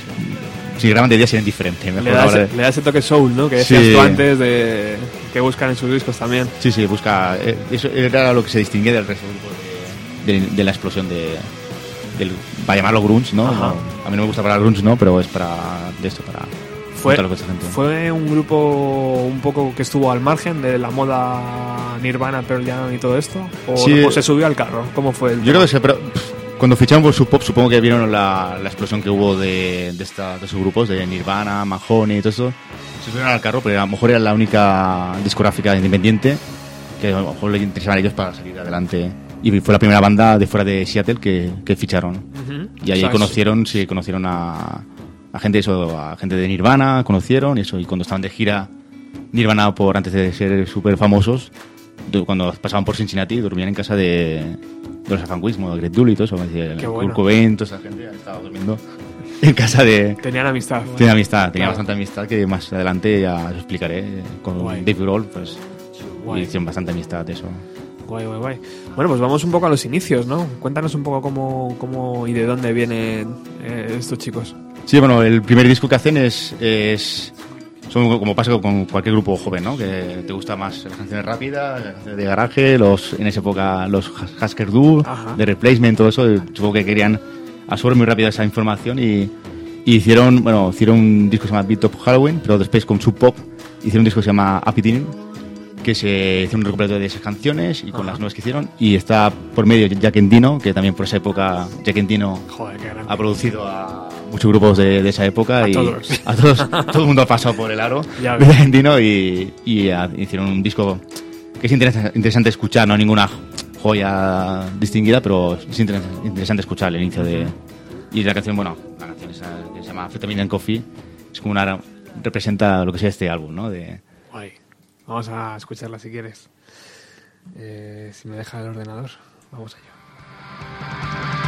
si graban de día serían diferentes. Mejor Le da, ese, le da ese toque soul, ¿no? Que decías Sí. tú antes de que buscan en sus discos también. Sí, sí, busca. eh, Eso era lo que se distinguía del resto del grupo de, de- de la explosión de. Del, para llamarlo grunge, ¿no? No, A mí no me gusta para grunge, ¿no? Pero es para. De esto, para. Fue, gente. fue un grupo un poco que estuvo al margen de la moda Nirvana, Pearl Jam y todo esto. ¿O, Sí. o se subió al carro? ¿Cómo fue el Yo creo que se, pero, cuando ficharon por Sub Pop, supongo que vieron la, la explosión que hubo de, de, esta, de esos grupos, de Nirvana, Mahoney y todo eso. Se subieron al carro, pero a lo mejor era la única discográfica independiente que a lo mejor le interesaban a ellos para salir adelante. Y fue la primera banda de fuera de Seattle que, que ficharon. Ujú. Y ahí O sea, conocieron, sí, conocieron a, a gente eso, a gente de Nirvana, conocieron y eso. Y cuando estaban de gira Nirvana por antes de ser súper famosos, cuando pasaban por Cincinnati, dormían en casa de, de los Afanguismo, de Greg Dulli y todo eso. Kurt bueno. Cobain, toda esa gente estaba durmiendo en casa de... Tenían amistad. Tenía amistad, tenía Claro. bastante amistad que más adelante ya os explicaré. eh, Con Guay. Dave Grohl, pues Guay. hicieron bastante amistad eso. Guay, guay, guay. Bueno, pues vamos un poco a los inicios, ¿no? Cuéntanos un poco cómo, cómo y de dónde vienen eh, estos chicos. Sí, bueno, el primer disco que hacen es, es son como pasa con cualquier grupo joven, ¿no? Que te gusta más las canciones rápidas, las canciones de garaje, los en esa época los Du, Ajá. de Replacement, todo eso. Supongo que querían absorber muy rápido esa información y, y hicieron, bueno, hicieron un disco que se llama Beat of Halloween, pero después con Sub Pop hicieron un disco que se llama Happy Teen, que se hizo un recopilatorio de esas canciones y con Ajá. las nuevas que hicieron y está por medio Jack Endino, que también por esa época Jack Endino Joder, ha producido a muchos grupos de, de esa época A y todos. a todos todo el mundo ha pasado por el aro de. Argentino y, y ha- hicieron un disco que es interesa- interesante escuchar no ninguna joya distinguida pero es inter- interesante escuchar el inicio de y la canción bueno la canción esa que se llama Fetamina and Coffee es como una representa lo que sea este álbum no de Guay. Vamos a escucharla si quieres. Eh, si me deja el ordenador, vamos allá.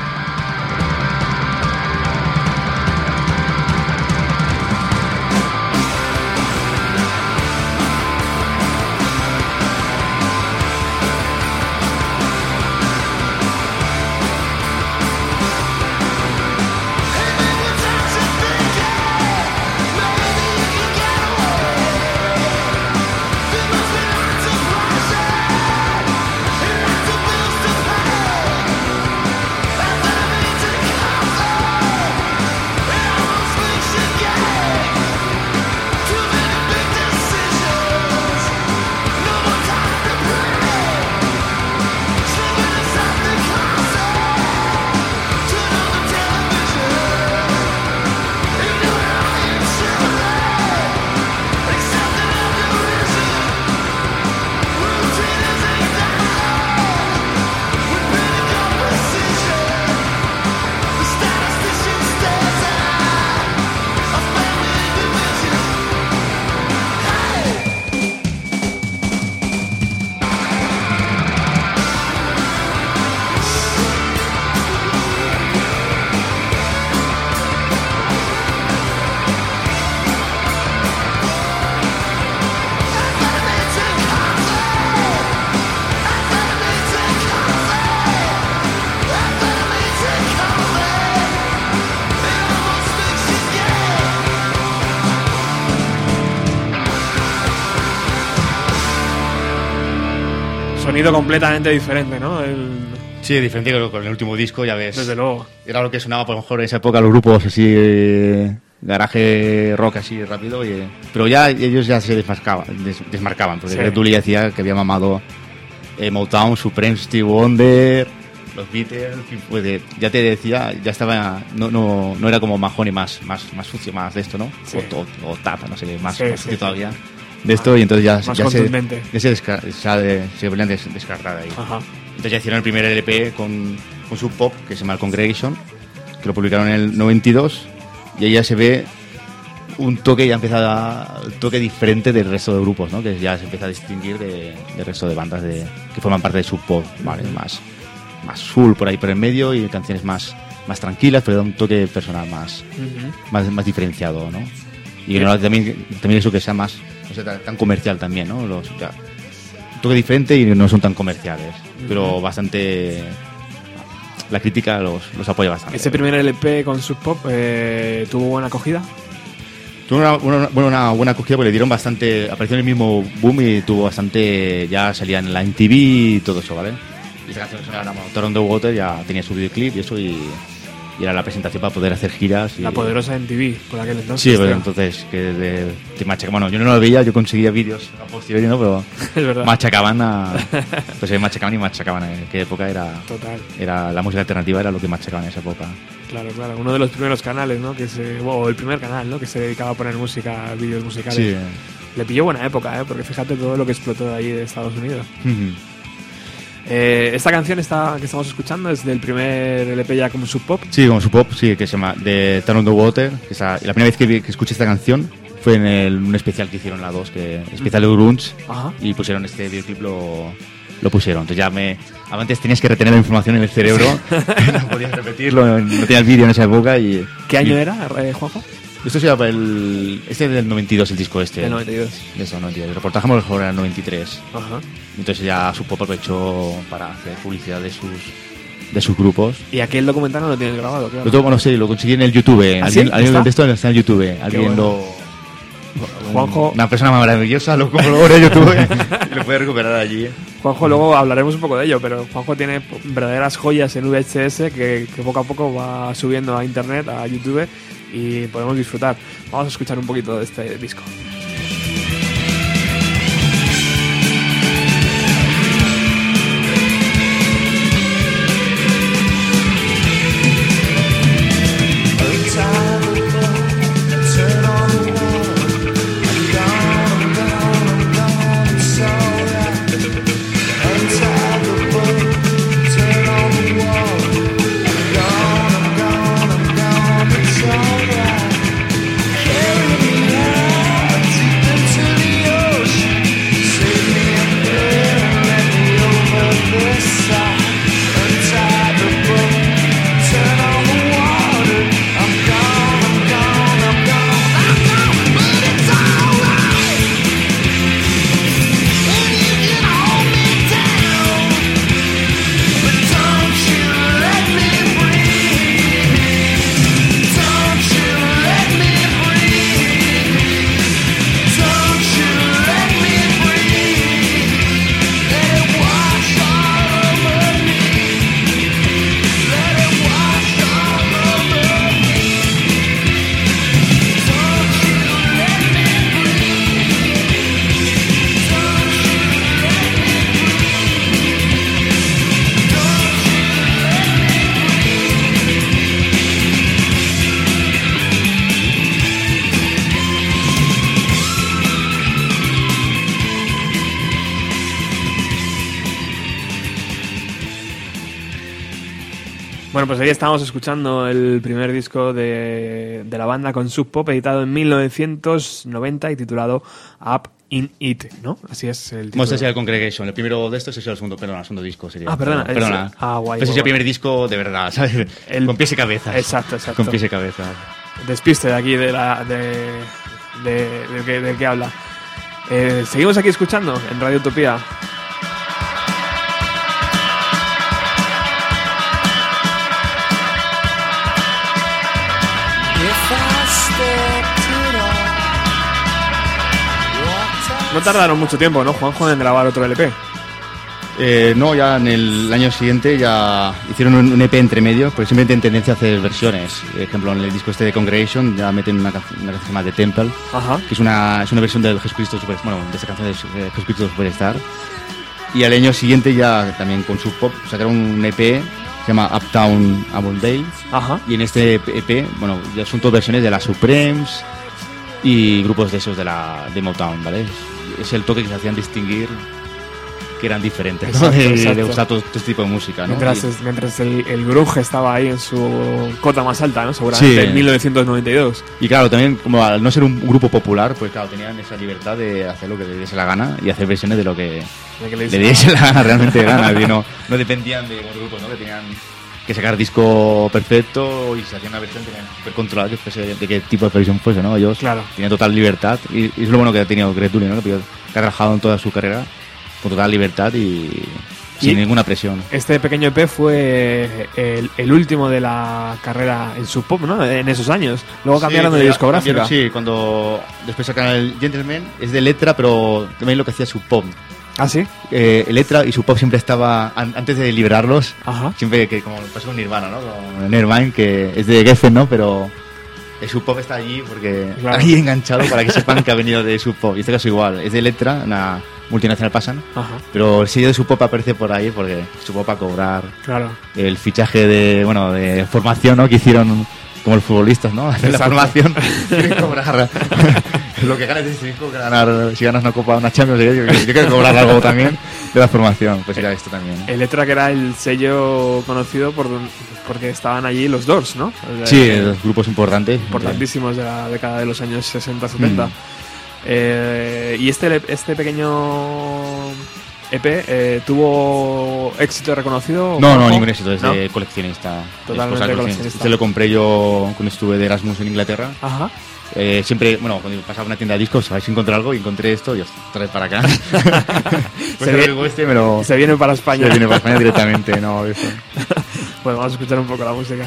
Sonido completamente diferente, ¿no? El- sí diferente con- con el último disco ya ves desde luego. era lo que sonaba por lo mejor en esa época los grupos así eh, garaje rock así rápido y- pero ya ellos ya se desmarcaban des- desmarcaban porque Sí. Dulli decía que había mamado eh, Motown, Supreme, Steve Wonder los Beatles pues, ya te decía ya estaba no, no, no era como Mahoney más más más sucio más de esto no Sí. o, o, o Tap no sé más, Sí, más sucio todavía de esto y entonces ya, ya se, ya se, desca- se volvían des- descartar ahí. Ajá. Entonces ya hicieron el primer LP con, con Sub Pop, que se llama Congregation, que lo publicaron en el 92, y ahí ya se ve un toque, ya empieza a- un toque diferente del resto de grupos, ¿no? Que ya se empieza a distinguir de- del resto de bandas de, que forman parte de Sub Pop, ¿vale? Más, más soul por ahí por el medio y canciones más, más tranquilas, pero da un toque personal más, Ujú. más, más diferenciado, ¿no? Y que no- también, también eso que sea más, no sé, tan, tan comercial también, ¿no? Los, ya, un toque diferente y no son tan comerciales, pero bastante... La crítica los, los apoya bastante. Ese primer LP con Sub Pop eh, tuvo buena acogida. Tuvo una, una- una buena acogida porque le dieron bastante... Apareció en el mismo boom y tuvo bastante... Ya salía en la MTV y todo eso, ¿vale? Y esa canción sonaba Turn on the Water, ya tenía su videoclip y eso y, y era la presentación para poder hacer giras. Y, La poderosa MTV, por aquel entonces. Sí, pero entonces que de, te machaca- Bueno, yo no lo veía, yo conseguía vídeos a posteriori, ¿no? Pero Es verdad. machacaban a... Pues eh, machacaban y machacaban. En qué época era... Total. Era, la música alternativa era lo que machacaban en esa época. Claro, claro. Uno de los primeros canales, ¿no? Que se, o el primer canal, ¿no? Que se dedicaba a poner música, vídeos musicales. Sí. Le pilló buena época, ¿eh? Porque fíjate todo lo que explotó de ahí de Estados Unidos. Ujú. Eh, esta canción está, que estamos escuchando es del primer LP ya como Sub Pop. Sí, como su pop, sí, que se llama The Turn on the Water. Que y la primera vez que, escuché esta canción fue en el- un especial que hicieron la 2, que especial de Grunge, Ajá. y pusieron este videoclip, lo, lo pusieron. Entonces ya me... Antes tenías que retener la información en el cerebro, no podías repetirlo, no tenía el vídeo en esa época y... ¿Qué año y- era, eh, Juanjo? Esto se llama el... Este es del 92, el disco este. Del 92. Eso, 92. El reportaje a lo mejor era el 93. Ajá. Entonces ya su pop aprovechó para hacer publicidad de sus, de sus grupos. Y aquel documental no lo tienes grabado, claro. Lo tengo, bueno, sí, lo conseguí en el YouTube. ¿Ah, Alguien, sí? alguien esto está en YouTube. Alguien bueno. lo. Juanjo- Una persona maravillosa lo compró en YouTube y lo puede recuperar allí. Juanjo, luego hablaremos un poco de ello, pero Juanjo tiene verdaderas joyas en VHS que, que poco a poco va subiendo a internet, a YouTube y podemos disfrutar. Vamos a escuchar un poquito de este disco. Estábamos escuchando el primer disco de, de la banda con Sub Pop, editado en 1990 y titulado Up in It, ¿no? Así es el título. este sería el Congregation. El primero de estos es el segundo, perdona, el segundo disco sería. Ah, perdona, es- Perdona. ah, guay, Ese guay, sería el primer disco de verdad, ¿sabes? El- Con pies y cabezas. Exacto, exacto. Con pies y cabezas. Despiste de aquí de la de, de, del que, del que habla. Eh, seguimos aquí escuchando en Radio Utopía. No tardaron mucho tiempo, ¿no, Juanjo, en grabar otro LP? Eh, no, ya en el año siguiente ya hicieron un, un EP entre medio, porque siempre tienen tendencia a hacer versiones. Por ejemplo, en el disco este de Congregation ya meten una, canción- una canción más de Temple, Ajá. que es una, es una versión del Jesucristo Super, bueno, de esa canción de Jesucristo Superstar. Y al año siguiente ya también con su pop sacaron un EP se llama Uptown Avondale. Ajá. Y en este EP, bueno, ya son todas versiones de las Supremes y grupos de esos de la de Motown, ¿vale? Es el toque que se hacían distinguir que eran diferentes. ¿no? Exacto, exacto. le gustaba todo, este tipo de música. ¿no? Mientras, mientras el, el grunge estaba ahí en su cota más alta, ¿no? Seguramente Sí. en 1992. Y claro, también, como al no ser un grupo popular, pues claro, tenían esa libertad de hacer lo que les diese la gana y hacer versiones de lo que De que le diese diese la gana, realmente de gana. y no, no dependían de otros grupos, ¿no? Que tenían que sacar disco perfecto y si hacían una versión súper controlada que fuese de qué tipo de versión fuese, ¿no? Ellos Claro. tenían total libertad y, y es lo bueno que ha tenido Greg Dulli, ¿no? Que ha trabajado en toda su carrera con total libertad y, sin Y- ninguna presión. Este pequeño EP fue el, el último de la carrera en Sub Pop, ¿no? En esos años. Luego cambiaron Sí, de discográfica. Sí, cuando después sacaron el Gentleman, es de letra, pero también lo que hacía su pop. ¿Ah, sí? Eh, Electra y su pop siempre estaba, an- antes de liberarlos, Ajá. siempre que como pasó con Nirvana, ¿no? Con Nevermind, que es de Geffen, ¿no? Pero el Sub Pop está allí porque Claro. ahí enganchado para que sepan que ha venido de Sub Pop. Y este caso igual, es de Electra, una multinacional pasan, Ajá. pero el sello de Sub Pop aparece por ahí porque Sub Pop a cobrar Claro. el fichaje de, bueno, de formación, ¿no? Que hicieron como los futbolistas, ¿no? Hacer la formación, quieren cobrar lo que ese disco, ganar, si ganas una copa, una Champions, yo, yo, quiero cobrar algo también de la formación, pues era esto también. Electra, que era el sello conocido por porque estaban allí los Doors, ¿no? Sí, Eh, los grupos importantes. importantísimos de la década de los años 60-70. Mm. Eh, y este, este pequeño EP eh, tuvo éxito reconocido. No, no, ningún éxito, es ¿No? de coleccionista. Totalmente de coleccionista. Este lo compré yo cuando estuve de Erasmus en Inglaterra. Ajá. Eh, siempre, bueno, cuando pasaba a una tienda de discos, a ver si encontré algo y encontré esto y os trae para acá. pues Se viene- este me lo... Se viene para España. Se viene para España directamente, no, eso. Bueno, vamos a escuchar un poco la música.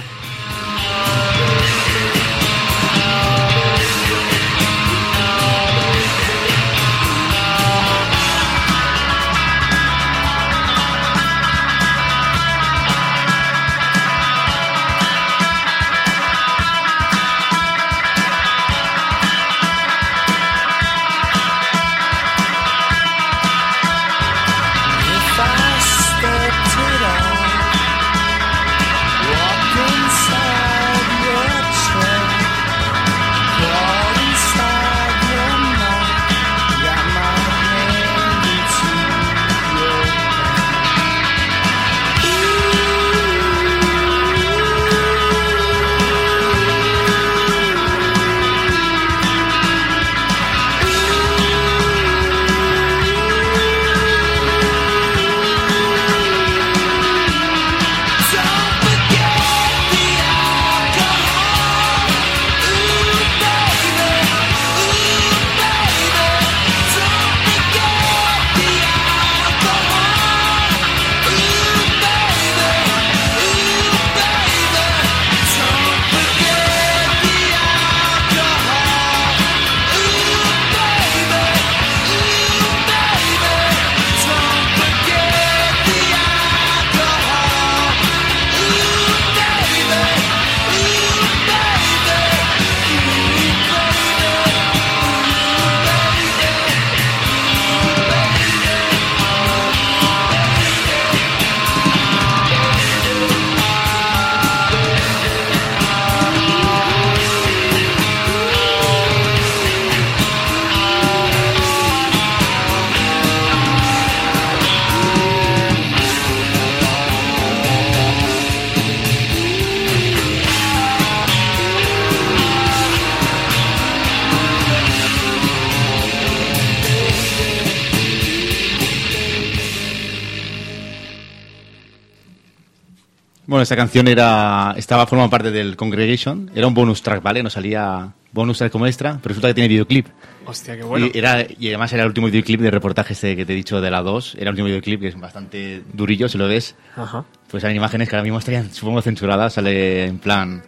Bueno, esta canción era estaba formando parte del Congregation, era un bonus track, ¿vale? No salía bonus track como extra, pero resulta que tiene videoclip. Hostia, qué bueno. Y, era, y además era el último videoclip de reportaje este que te he dicho de la 2, era el último videoclip que es bastante durillo, si lo ves. Ajá. Pues hay imágenes que ahora mismo estarían, supongo, censuradas, sale en plan...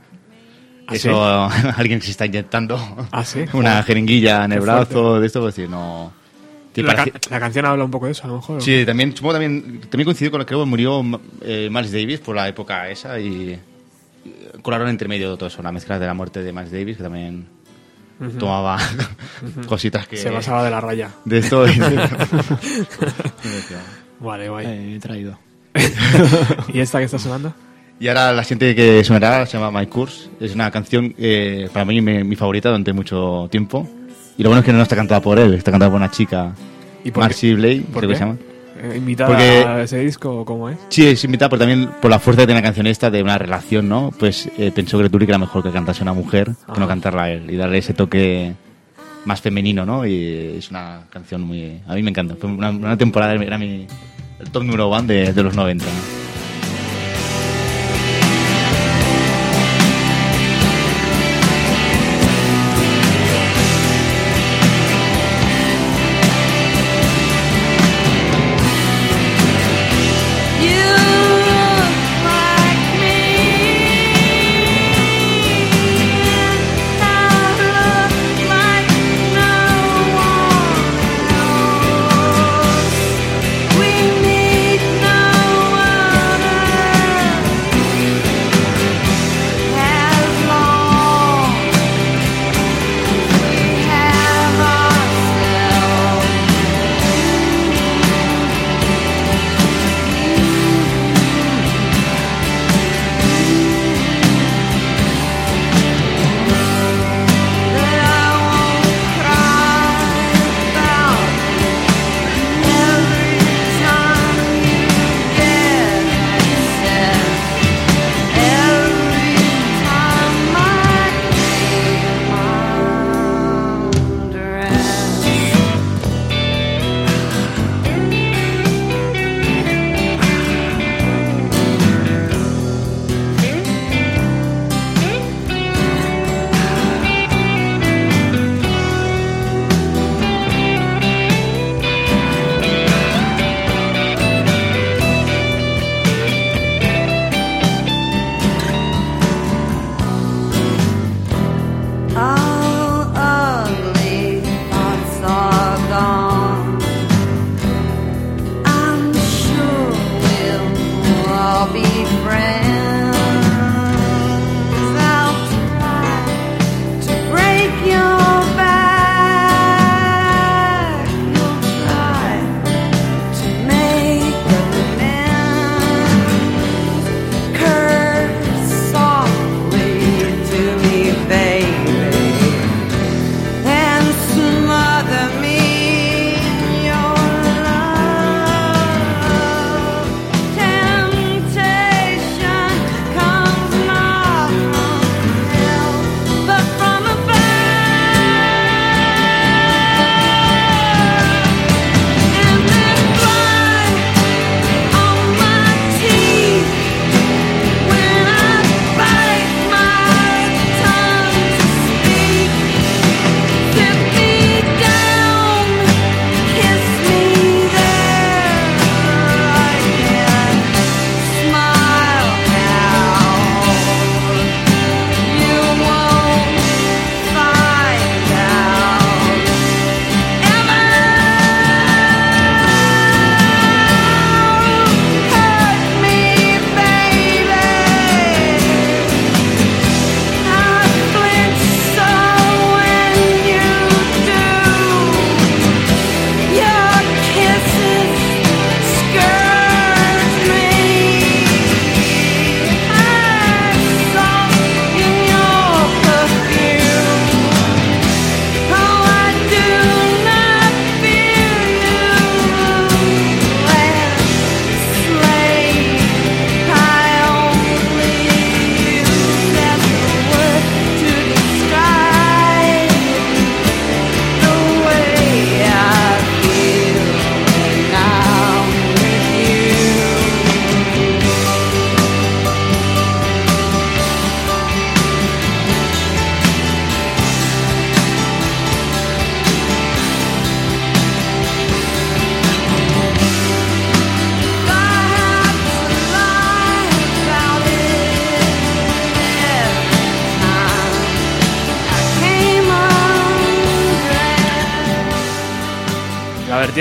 ¿Ah, Eso, alguien que se está inyectando ¿Ah, sí? una jeringuilla en el brazo, fuerte. de esto, pues sí, no... te La, parece- la canción habla un poco de eso, a lo mejor. Sí, también, supongo también, también coincidió con lo que murió eh, Miles Davis por la época esa y, y colaron entre medio de todo eso, la mezcla de la muerte de Miles Davis, que también Ujú. tomaba Ujú. cositas que... Se pasaba de la raya. De esto. y- Vale, guay. Eh, he traído. ¿Y esta que está sonando? Y ahora la siguiente que sonará se llama My Course. Es una canción eh, para mí mi, mi favorita durante mucho tiempo. Y lo bueno es que no está cantada por él, está cantada por una chica, ¿Y por? Marcy Blake, ¿Por creo que se llama. Eh, ¿Invitada Porque- a ese disco cómo es? Sí, es invitada, pero también por la fuerza que tiene la canción esta de una relación, ¿no? Pues eh, pensó que que era mejor que cantase una mujer que no cantarla a él y darle ese toque más femenino, ¿no? Y es una canción muy... A mí me encanta. Fue una, una temporada, era mi, el top número one de, de los 90. ¿no?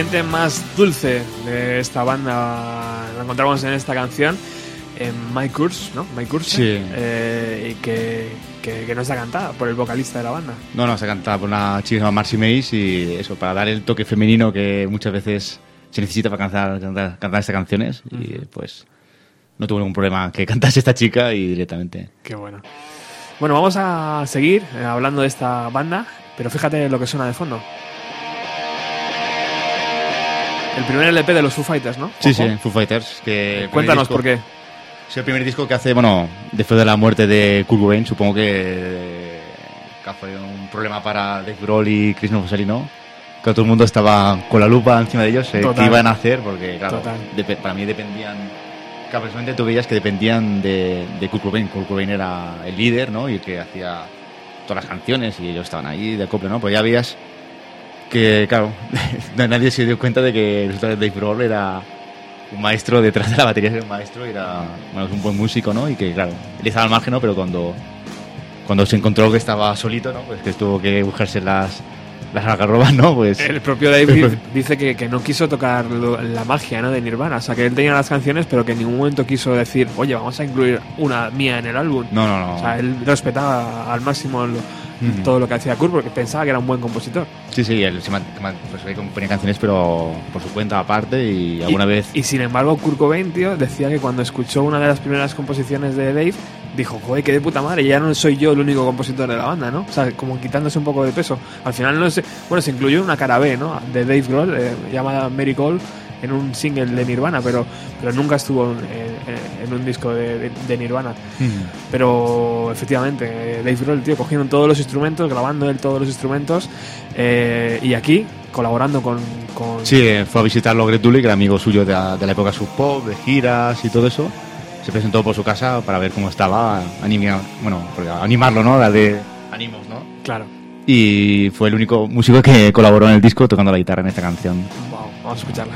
Vertiente más dulce de esta banda la encontramos en esta canción, en My Curse, ¿no? My Curse. Sí. eh, y que, que, que no está cantada por el vocalista de la banda. No, no, se cantaba por una chica llamada Marcy Mays y eso, para dar el toque femenino que muchas veces se necesita para cantar, cantar, cantar estas canciones. Y pues no tuvo ningún problema que cantase esta chica y directamente. Qué bueno. Bueno, vamos a seguir eh, hablando de esta banda Pero fíjate lo que suena de fondo. El primer LP de los Foo Fighters, ¿no? Sí, Ojo. sí, Foo Fighters. Que Cuéntanos disco- por qué. Es el primer disco que hace, bueno, después de la muerte de Kurt Cobain, supongo que, que fue un problema para Dave Grohl y Chris Novoselic, Que todo el mundo estaba con la lupa encima de ellos, eh, qué iban a hacer, porque claro, depe- para mí dependían, claro, personalmente tú veías que dependían de, de Kurt Cobain. Kurt Cobain era el líder, ¿no? Y el que hacía todas las canciones y ellos estaban ahí de acople, ¿no? Pues ya veías que, claro, nadie se dio cuenta de que Dave Grohl era un maestro detrás de la batería, era un maestro, era bueno, un buen músico, ¿no? Y que, claro, él estaba al margen, ¿no? Pero cuando, cuando se encontró que estaba solito, ¿no? Pues que tuvo que buscarse las, las algarrobas, ¿no? Pues El propio David dice que, que no quiso tocar lo- la magia ¿no? de Nirvana. O sea, que él tenía las canciones, pero que en ningún momento quiso decir, oye, vamos a incluir una mía en el álbum. No, no, no. O sea, él respetaba al máximo lo- Ujú. todo lo que hacía Kurt porque pensaba que era un buen compositor. Sí, sí, él se pues, componía canciones, pero por su cuenta aparte y alguna y, vez... Y sin embargo, Kurt Cobain, tío, decía que cuando escuchó una de las primeras composiciones de Dave, dijo, joder, qué de puta madre, ya no soy yo el único compositor de la banda, ¿no? O sea, como quitándose un poco de peso. Al final, no sé, bueno, se incluyó una cara B, ¿no? De Dave Grohl, eh, llamada Mary Cole, en un single de Nirvana, pero, pero nunca estuvo en, en- en un disco de, de- de Nirvana. Pero efectivamente, eh, Dave Grohl, tío, cogiendo todos los instrumentos, grabando él todos los instrumentos, eh, y aquí colaborando con, con Sí, eh, fue a visitarlo Greg que era amigo suyo de la, de la época sub pop, de giras y todo eso. Se presentó por su casa para ver cómo estaba, animar, bueno, animarlo, ¿no? Darle ánimos, ¿no? Claro. Y fue el único músico que colaboró en el disco tocando la guitarra en esta canción. Wow, vamos a escucharla.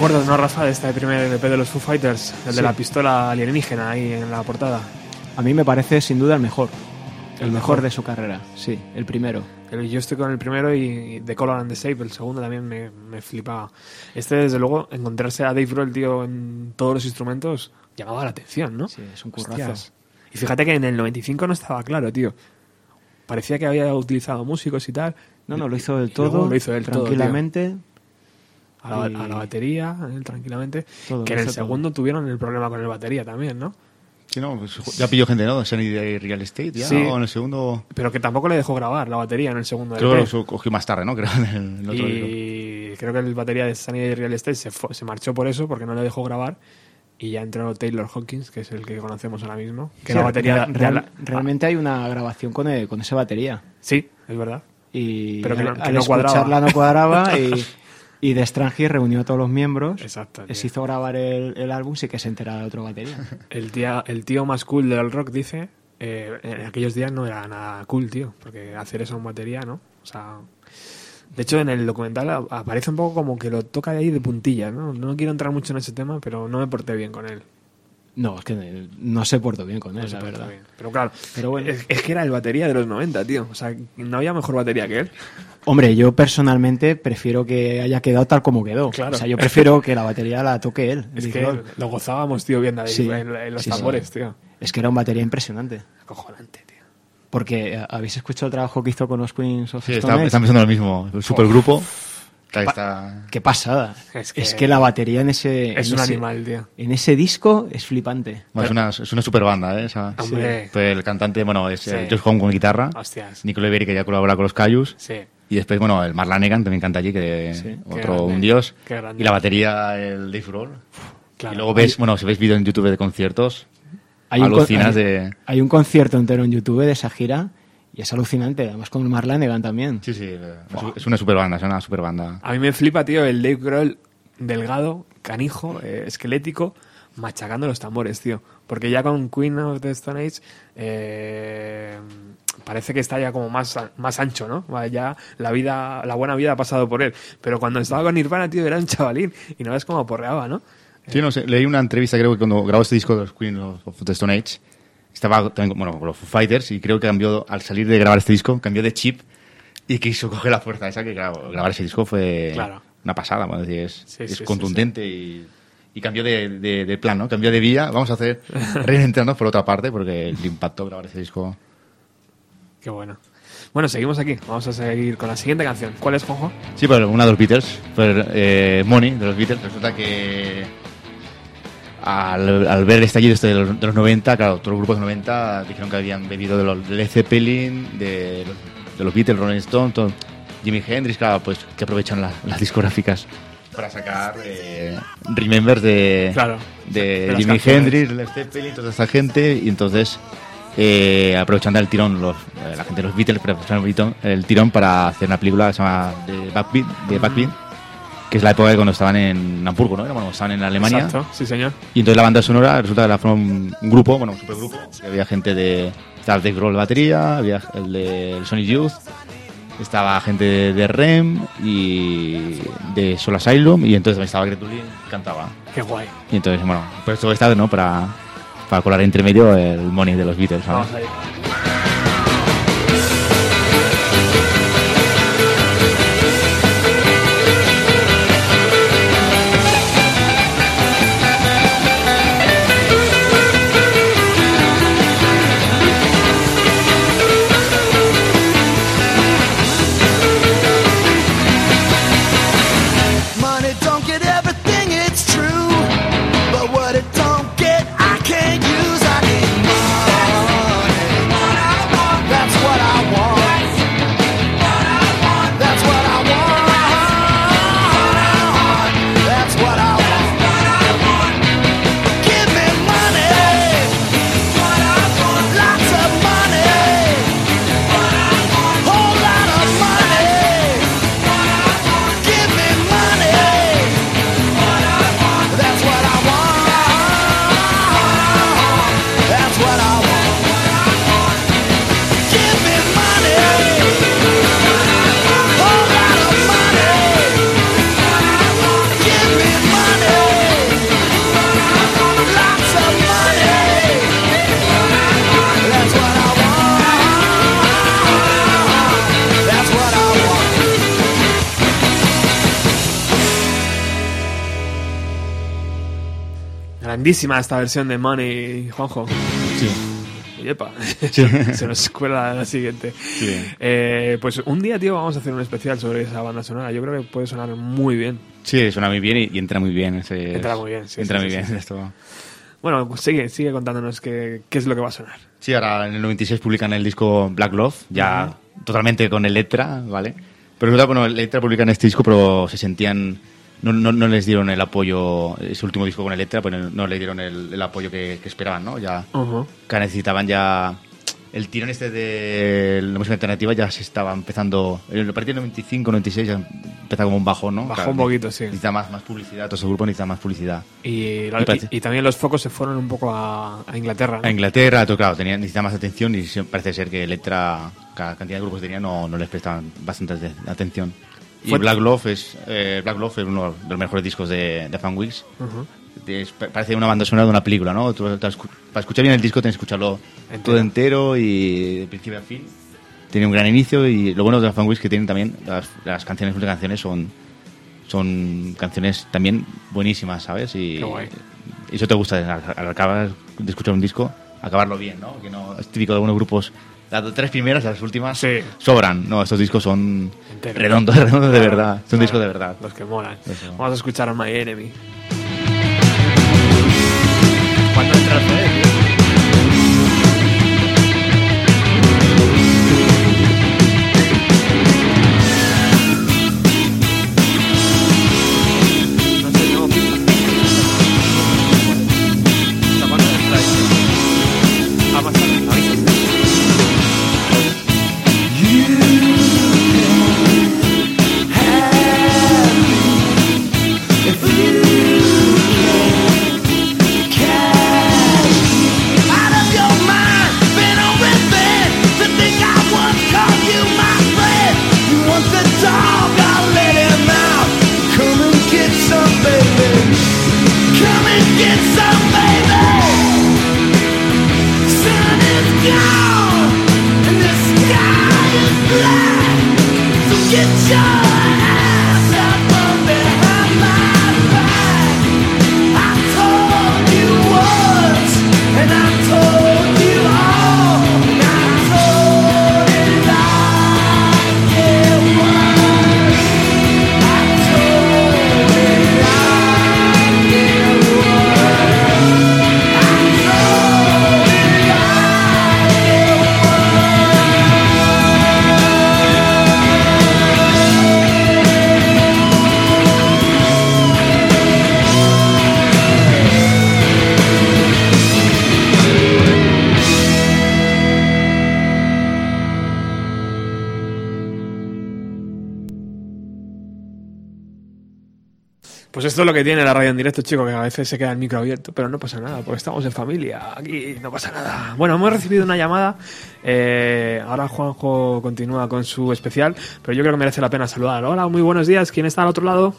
Recuerdos, ¿no, Rafa? De este primer LP de los Foo Fighters, el de Sí. la pistola alienígena ahí en la portada. A mí me parece sin duda el mejor. El, El mejor mejor. de su carrera, sí, el primero. Yo estoy con el primero y, The Color and the Shape, el segundo también me, me flipaba. Este, desde luego, encontrarse a Dave Grohl, tío, en todos los instrumentos, llamaba la atención, ¿no? Sí, es un currazo. Hostias. Y fíjate que en el 95 no estaba claro, tío. Parecía que había utilizado músicos y tal. No, no, lo hizo del Y luego todo, lo hizo del todo, tranquilamente. A la, a la batería, él tranquilamente. Todo, que en el todo. segundo tuvieron el problema con el batería también, ¿no? Sí, no, pues ya pilló gente, ¿no? Sunny Day Real Estate, ya, Sí. o en el segundo... Pero que tampoco le dejó grabar la batería en el segundo Creo que LP. lo cogió más tarde, ¿no? Creo en el, en el otro. Y creo que el batería de Sunny Day Real Estate se, fue- se marchó por eso, porque no le dejó grabar. Y ya entró Taylor Hawkins, que es el que conocemos ahora mismo. Que Sí, la batería. real- de real- la- realmente hay una grabación con, el- con esa batería. Sí, es verdad. Y Pero que no- al, que al no cuadraba. escucharla no cuadraba y, y de Strange reunió a todos los miembros. Exacto. Se hizo grabar el, el álbum, sí que se entera de otra batería. El, tía- el tío más cool del rock dice eh, en aquellos días no era nada cool, tío, porque hacer eso en batería, ¿no? O sea, de hecho en el documental aparece un poco como que lo toca de ahí de puntilla, ¿no? No quiero entrar mucho en ese tema, pero no me porté bien con él. No, es que no se portó bien con él, No la verdad. bien. Pero claro, Pero bueno. es, es que era el batería de los 90, tío. O sea, no había mejor batería que él. Hombre, yo personalmente prefiero que haya quedado tal como quedó. Claro. O sea, yo prefiero que la batería la toque él. Es que lo gozábamos, tío, viendo ahí Sí, en, en los sí, sí. tambores, tío. Es que era una batería impresionante. Acojonante, tío. Porque eh, habéis escuchado el trabajo que hizo con los Queens of Sí, está, están pensando lo mismo. El supergrupo. Está- Qué pasada. Es Es que- la batería en ese. Es en un ese- animal, tío. En ese disco es flipante. bueno, es, una, es una super banda, ¿eh? Esa- Hombre. Pues el cantante, bueno, es Sí. Josh Home con guitarra. Hostias. Nico Leveri, que ya colabora con los Cayus. Sí. Y después, bueno, el Mark Lanegan también canta allí, que Sí. Otro un dios. qué grande. Y la batería, el Dave Grohl. Claro. Y luego ves, bueno, si veis vídeos en YouTube de conciertos, Hay un, con- alucinas hay- de... hay un concierto entero en YouTube de esa gira y es alucinante. Además con Mark Lanegan también. Sí, sí, es una super banda, es una super banda. A mí me flipa, tío, el Dave Grohl delgado, canijo, eh, esquelético, machacando los tambores, tío. Porque ya con Queen of the Stone Age eh, parece que está ya como más, más ancho, ¿no? Ya la vida, la buena vida ha pasado por él. Pero cuando estaba con Nirvana, tío, era un chavalín y no ves cómo porreaba, ¿no? Sí, no sé, leí una entrevista, creo que cuando grabó este disco de los Queen of the Stone Age, estaba también, bueno, con los Foo Fighters y creo que cambió, al salir de grabar este disco, cambió de chip y quiso coger la fuerza esa que claro, grabar ese disco fue Claro. una pasada, bueno, es, decir, es, Sí, es sí, contundente Y, y cambió de, de- de plan, ¿no? Cambió de vía, vamos a hacer reinventarnos por otra parte porque le impactó grabar ese disco. Qué bueno. Bueno, seguimos aquí. Vamos a seguir con la siguiente canción. ¿Cuál es, Juanjo? Sí, pero una de los Beatles, pues, eh, Money de los Beatles, resulta que al, al ver el estallido este de los, de los 90, claro, todos los grupos de los 90 dijeron que habían bebido de los, Led Zeppelin, de los, de los Beatles, Rolling Stone, todo, Jimi Hendrix, claro, pues que aprovechan la- las discográficas para sacar eh, remembers de, Claro. de, De Jimi. Hendrix, Led Zeppelin, toda esta gente, y entonces eh, aprovechando el tirón, los, eh, la gente de los Beatles pero el tirón, para hacer una película que se llama The Backbeat, que es la época de cuando estaban en Hamburgo, ¿no? Cuando estaban en Alemania. Exacto, sí, señor. Y entonces la banda sonora resulta que la formó un, grupo, bueno, un supergrupo, que había gente de... Dave Grohl de batería, había el de el Sonic Youth, estaba gente de, de REM y de Soul Asylum, y entonces estaba Gretulin y cantaba. Qué guay. Y entonces, bueno, pues esto está, ¿no? Para, para colar entre medio el money de los Beatles, ¿sabes? Vamos. Money Grandísima esta versión de Money, Juanjo. Sí. Y epa, se nos cuela la siguiente. Sí. Eh, pues un día, tío, vamos a hacer un especial sobre esa banda sonora. Yo creo que puede sonar muy bien. Sí, suena muy bien y, y entra muy bien. ese- Entra muy bien, sí, Entra sí, muy sí, bien sí. esto. Bueno, sigue, sigue contándonos qué, qué es lo que va a sonar. Sí, ahora en el 96 publican el disco Black Love, ya totalmente con Electra, ¿vale? Pero bueno, Electra publican este disco, pero se sentían... No, no, no les dieron el apoyo, ese último disco con Electra, pues no, no le dieron el, el apoyo que, que esperaban, ¿no? Ya Ujú. que necesitaban ya el tirón este de la música alternativa ya se estaba empezando. En el partir del 95, 96 ya empezaba como un bajón, ¿no? Bajó un poquito, sí. Necesita más, más publicidad, todo ese grupo necesita más publicidad. Y, también los focos se fueron un poco a, a Inglaterra. ¿no? A Inglaterra, todo, claro, tenía, necesitaba más atención y parece ser que Electra, cada cantidad de grupos que tenía, no, no les prestaban bastante atención. Y Black Love es, eh, Black Love es uno de los mejores discos de, de Fanwigs. Ujú. Es- pa- parece una banda sonora de una película, ¿no? Tú- para escuchar bien el disco tienes que escucharlo Entero. todo entero y de principio a fin. Tiene un gran inicio y lo bueno de Fanwigs es que tienen también las, las canciones, las canciones son son canciones también buenísimas, ¿sabes? Y, Qué guay. eso te gusta al, al acabar de escuchar un disco, acabarlo bien, ¿no? Que no es típico de algunos grupos. Las tres primeras, las últimas, Sí. sobran. No, estos discos son Enteros. redondos, redondos de Claro, verdad. Son claro, discos de verdad. Los que molan. Eso. Vamos a escuchar a My Enemy. ¿Cuándo entra el esto es lo que tiene la radio en directo, chico, que a veces se queda el micro abierto, pero no pasa nada, porque estamos en familia, aquí no pasa nada. Bueno, hemos recibido una llamada, eh, ahora Juanjo continúa con su especial, pero yo creo que merece la pena saludar. Hola, muy buenos días, ¿quién está al otro lado?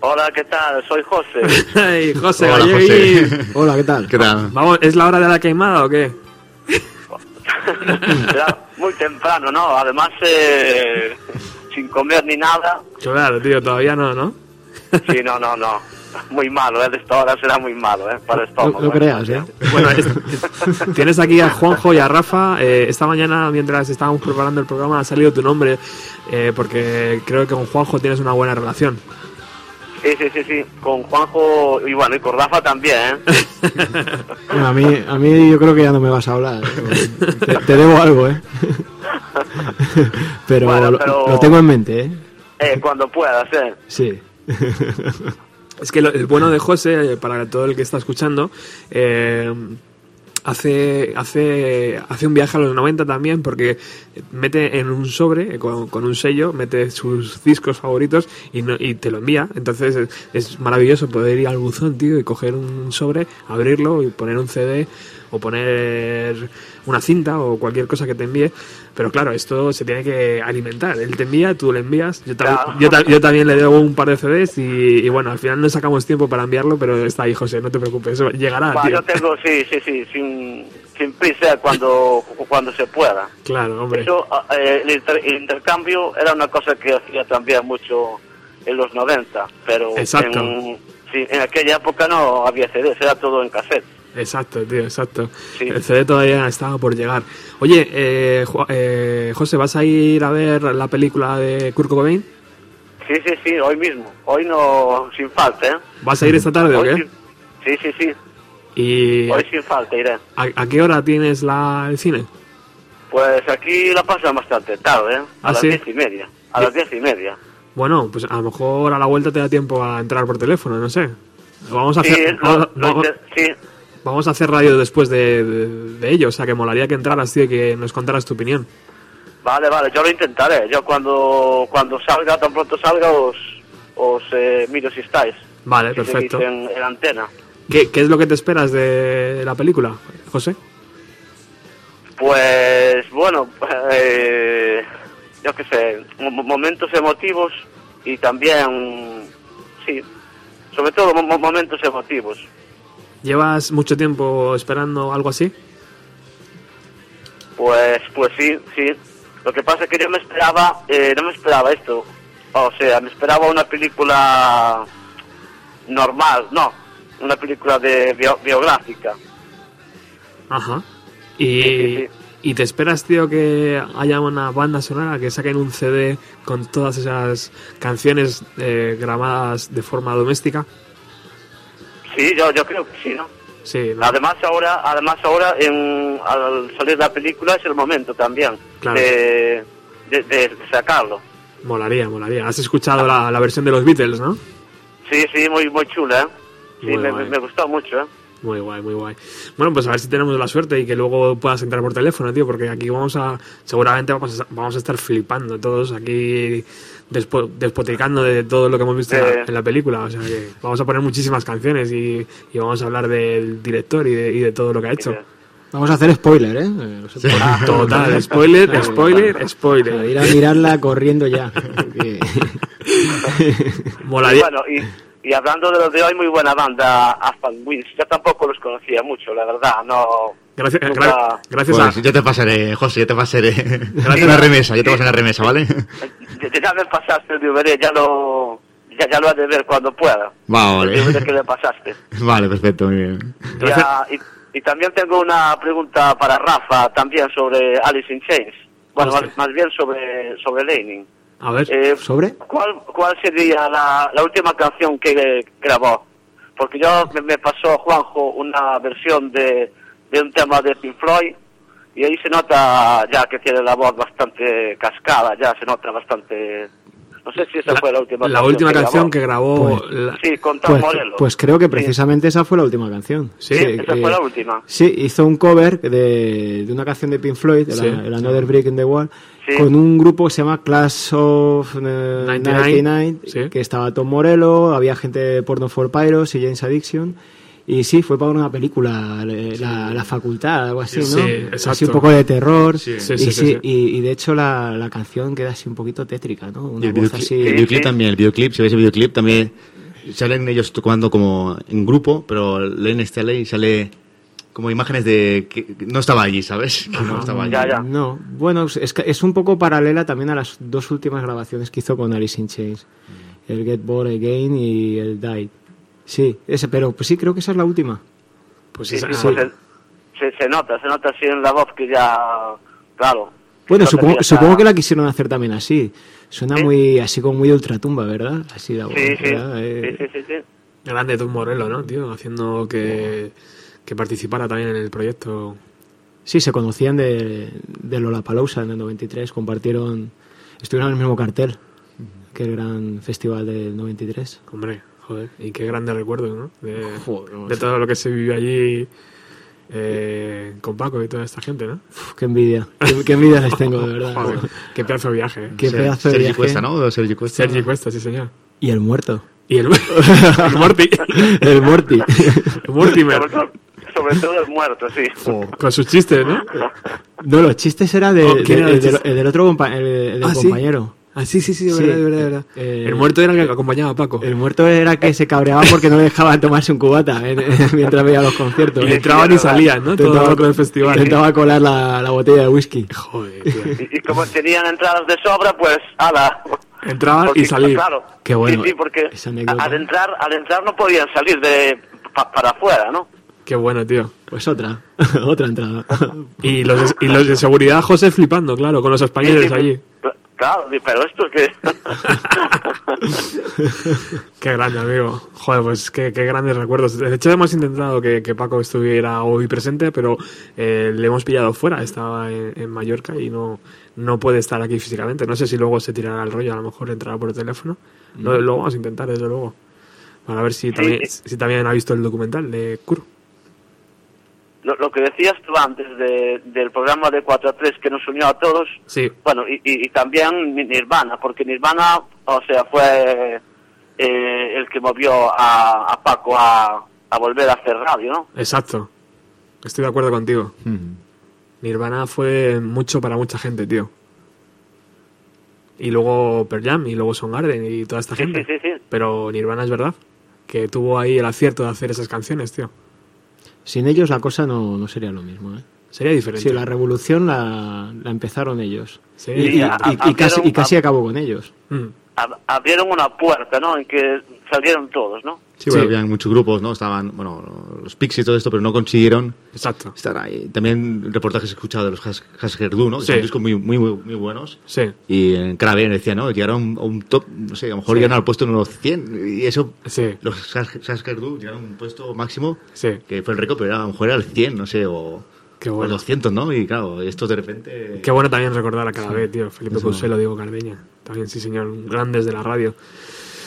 Hola, ¿qué tal? Soy José. Hey, José Hola. José. Hola, ¿qué tal? ¿Qué tal? Vamos, ¿es la hora de la queimada o qué? Era muy temprano, ¿no? Además, eh, sin comer ni nada. Claro, tío, todavía no, ¿no? Sí, no, no, no. Muy malo, ¿eh? De esta hora será muy malo, ¿eh? Para el estómago. No, no ¿eh? creas, ¿eh? Bueno, es- tienes aquí a Juanjo y a Rafa. Eh, esta mañana, mientras estábamos preparando el programa, ha salido tu nombre, eh, porque creo que con Juanjo tienes una buena relación. Sí, sí, sí, sí. Con Juanjo y bueno, y con Rafa también, ¿eh? Bueno, a mí, a mí yo creo que ya no me vas a hablar. ¿eh? Te, te debo algo, ¿eh? Pero, Bueno, lo- pero- Lo, tengo en mente, ¿eh? Eh, cuando puedas, ¿eh? Sí. Es que lo- el bueno de José, eh, para todo el que está escuchando, eh, hace, hace, hace un viaje a los 90 también porque mete en un sobre eh, con, un sello, mete sus discos favoritos y, no- y te lo envía. Entonces es, es maravilloso poder ir al buzón, tío, y coger un sobre, abrirlo y poner un CD o poner una cinta o cualquier cosa que te envíe. Pero claro, esto se tiene que alimentar. Él te envía, tú le envías. Yo, también- Claro. yo, ta- yo también le debo un par de CDs y, y bueno, al final no sacamos tiempo para enviarlo, pero está ahí, José, no te preocupes, eso llegará, tío. yo tengo, sí, sí, sí, sin, sin prisa cuando, cuando se pueda. Claro, hombre. Eso, eh, el, inter- el intercambio era una cosa que hacía también mucho en los 90, pero Exacto. En, sí, en aquella época no había CDs, era todo en cassette. Exacto, tío, exacto. Sí. El CD todavía estaba por llegar. Oye, eh, eh, José, ¿vas a ir a ver la película de Kurt Cobain? Sí, sí, sí, hoy mismo. Hoy no, sin falta, ¿eh? ¿Vas a ir esta tarde o qué? sí, sí, sí. ¿Y Hoy sin falta iré. a, a qué hora tienes la, el cine? Pues aquí la pasan bastante tarde, ¿eh? A ¿Ah, las sí? diez y media. A las diez y media. Bueno, pues a lo mejor a la vuelta te da tiempo a entrar por teléfono, no sé. Vamos a hacer... vamos- inter- sí, vamos a hacer radio después de, de, de ello, o sea que molaría que entraras, tío, y que nos contaras tu opinión. Vale, vale, yo lo intentaré. Yo cuando cuando salga, tan pronto salga, os, os eh, miro si estáis. Vale, Si perfecto. En, en antena. ¿Qué, ¿Qué es lo que te esperas de la película, José? Pues bueno, eh, yo qué sé, mo- momentos emotivos y también, sí, sobre todo mo- mo- momentos emotivos. ¿Llevas mucho tiempo esperando algo así? Pues, pues sí, sí. Lo que pasa es que yo me esperaba, eh, no me esperaba esto. O sea, me esperaba una película normal, no, una película de bio- biográfica. Ajá. Y, y te esperas, tío, que haya una banda sonora, que saquen un CD con todas esas canciones eh, grabadas de forma doméstica. Sí, yo, yo creo que sí, ¿no? Sí, ¿no? Además ahora, además ahora en, al salir la película es el momento también Claro. de, de, de sacarlo. Molaría, molaría. Has escuchado la, la versión de los Beatles, ¿no? Sí, sí, muy muy chula, ¿eh? Sí, Muy me, me gustó mucho, ¿eh? Muy guay, muy guay. Bueno, pues a ver si tenemos la suerte y que luego puedas entrar por teléfono, tío, porque aquí vamos a, seguramente vamos a, vamos a estar flipando todos aquí despotricando de todo lo que hemos visto en, la, Eh. en la película. O sea que vamos a poner muchísimas canciones y, y vamos a hablar del director y de, y de todo lo que ha hecho. Vamos a hacer spoiler, ¿eh? Eh. Total, spoiler, spoiler, spoiler. Ir a mirarla corriendo ya. Molaría. Y bueno, y, y hablando de los de hoy, muy buena banda, Aspan Wins. Yo tampoco los conocía mucho, la verdad, no... Gracias, gra- gracias Pues a... yo te pasaré, José, yo te pasaré Gracias. una remesa, yo te pasaré una remesa, ¿vale? Ya, me pasaste el DVD, ya lo... Ya, ya lo he de ver cuando pueda. Vale. Que le pasaste. Vale, perfecto, muy bien. Y, y- y también tengo una pregunta para Rafa, también sobre Alice in Chains. Bueno, más bien sobre, sobre Lenin. A ver, Eh, ¿Sobre? ¿Cuál, cuál sería la, la última canción que grabó? Porque yo me, me pasó Juanjo una versión de, de un tema de Pink Floyd y ahí se nota ya que tiene la voz bastante cascada, ya se nota bastante... No sé si esa fue la última la canción última que canción grabó. que grabó... Pues- la- Sí, con Tom Pues, Morello. pues creo que Sí. precisamente esa fue la última canción. Sí, Sí, esa eh, fue la última. Sí, hizo un cover de, de una canción de Pink Floyd, el, Sí. el Another Brick in the Wall, Sí. con un grupo que se llama Class of eh, 99, 99, sí. que estaba Tom Morello, había gente de Porno for Pyros y James Addiction. Y sí, fue para una película, eh, la, la facultad, algo así, ¿no? Sí, Así exacto. un poco de terror. Sí, y, sí, sí, sí, sí. Y, y de hecho la, la canción queda así un poquito tétrica, ¿no? Una el voz videoclip, así. el videoclip también, el videoclip, si veis el videoclip también salen ellos tocando como en grupo, pero leen esta ley y sale como imágenes de que no estaba allí, ¿sabes? Que no estaba allí. Ya, ya. No, bueno, es, que es un poco paralela también a las dos últimas grabaciones que hizo con Alice in Chains. El Get Bored Again y el Died. Sí, ese, pero pues sí, creo que esa es la última. Pues Sí, esa- sí, pues se, se nota, se nota así en la voz que ya... Claro. Bueno, supongo, ya supongo que la quisieron hacer también así. Suena Sí. muy, así como muy de ultratumba, ¿verdad? Así la voz, Sí, sí, ¿verdad? Eh, sí, sí, sí, sí. Grande Tom Morello, ¿no, tío? Haciendo que, que participara también en el proyecto. Sí, se conocían de, de Lollapalooza en el 93, compartieron, estuvieron en el mismo cartel que el gran festival del 93. Hombre, joder, y qué grandes recuerdos, ¿no? De, Joder, de todo lo que se vivió allí eh, con Paco y toda esta gente, ¿no? Uf, qué envidia, qué, qué envidia les tengo, de verdad. Joder, qué pedazo de viaje. ¿eh? Qué Ser- pedazo de Sergi viaje. Cuesta, ¿no? Sergi Cuesta. Sergi Cuesta, sí, señor. Y el muerto. Y el, el Morty. El Morty. El Mortimer. Sobre todo, el muerto, sí. Con sus chistes, ¿no? No, los chistes era de, Oh, de- ¿quién era el, el del, chiste? el del otro compa- el, del Ah, ¿sí? Ah, sí, sí, sí, de Sí, verdad, de verdad, de verdad. eh, el muerto era el que acompañaba a Paco. El muerto era que se cabreaba porque no le dejaban tomarse un cubata eh, mientras veía los conciertos. Y entraban y salían, ¿no? Todo el festival. Intentaba colar la, la botella de whisky. Joder, tío. Y, y como tenían entradas de sobra, pues, ala. Entraban Porque, y salían. Claro. Qué bueno, Sí, sí, porque esa anécdota. al entrar, al entrar no podían salir de pa- para afuera, ¿no? Qué bueno, tío. Pues otra, otra entrada. Y los, de, y los de seguridad, José, flipando, claro, con los españoles Sí, sí, allí. Claro, pero esto es que... Qué grande, amigo. Joder, pues qué, qué grandes recuerdos. De hecho, hemos intentado que, que Paco estuviera hoy presente, pero eh, le hemos pillado fuera. Estaba en, en Mallorca y no, no puede estar aquí físicamente. No sé si luego se tirará el rollo, a lo mejor entrará por teléfono. Lo, lo vamos a intentar, desde luego. Para ver si también, si también ha visto el documental de Kuro. Lo, lo que decías tú antes de- del programa de 4 a 3 que nos unió a todos, Sí, bueno, y, y- y también Nirvana, porque Nirvana, o sea, fue eh, el que movió a, a Paco a, a volver a hacer radio, ¿no? exacto. Estoy de acuerdo contigo. Nirvana fue mucho para mucha gente, tío. Y luego Pearl Jam, y luego Soundgarden y toda esta gente. Sí, sí, sí. Pero Nirvana es verdad, que tuvo ahí el acierto de hacer esas canciones, tío. Sin ellos la cosa no, no sería lo mismo, ¿eh? Sería diferente. Sí, la revolución la, la empezaron ellos. Sí. Y, y- a- y- y a- casi, y casi acabó con ellos. Mm. Ab- abrieron una puerta, ¿no? En que salieron todos, ¿no? Sí, bueno, habían muchos grupos, ¿no? Estaban, bueno, los Pixies y todo esto, pero no consiguieron Exacto. estar ahí. También reportajes he escuchado de los Has- ¿no? Que Sí. son discos muy, muy, muy, buenos. Sí, Y en Craven decía, ¿no? Llegaron a un top, no sé, a lo mejor llegaron al puesto número 100. Y eso, sí, los Hus- Husker Du llegaron a un puesto máximo, sí. que fue el récord, pero era, a lo mejor era el 100, no sé, o, Qué o bueno. 200, ¿no? Y claro, estos de repente... Qué bueno también recordar a cada vez, tío. Felipe Eso. Couselo, Diego Cardeña. También, sí, señor. Grandes de la radio.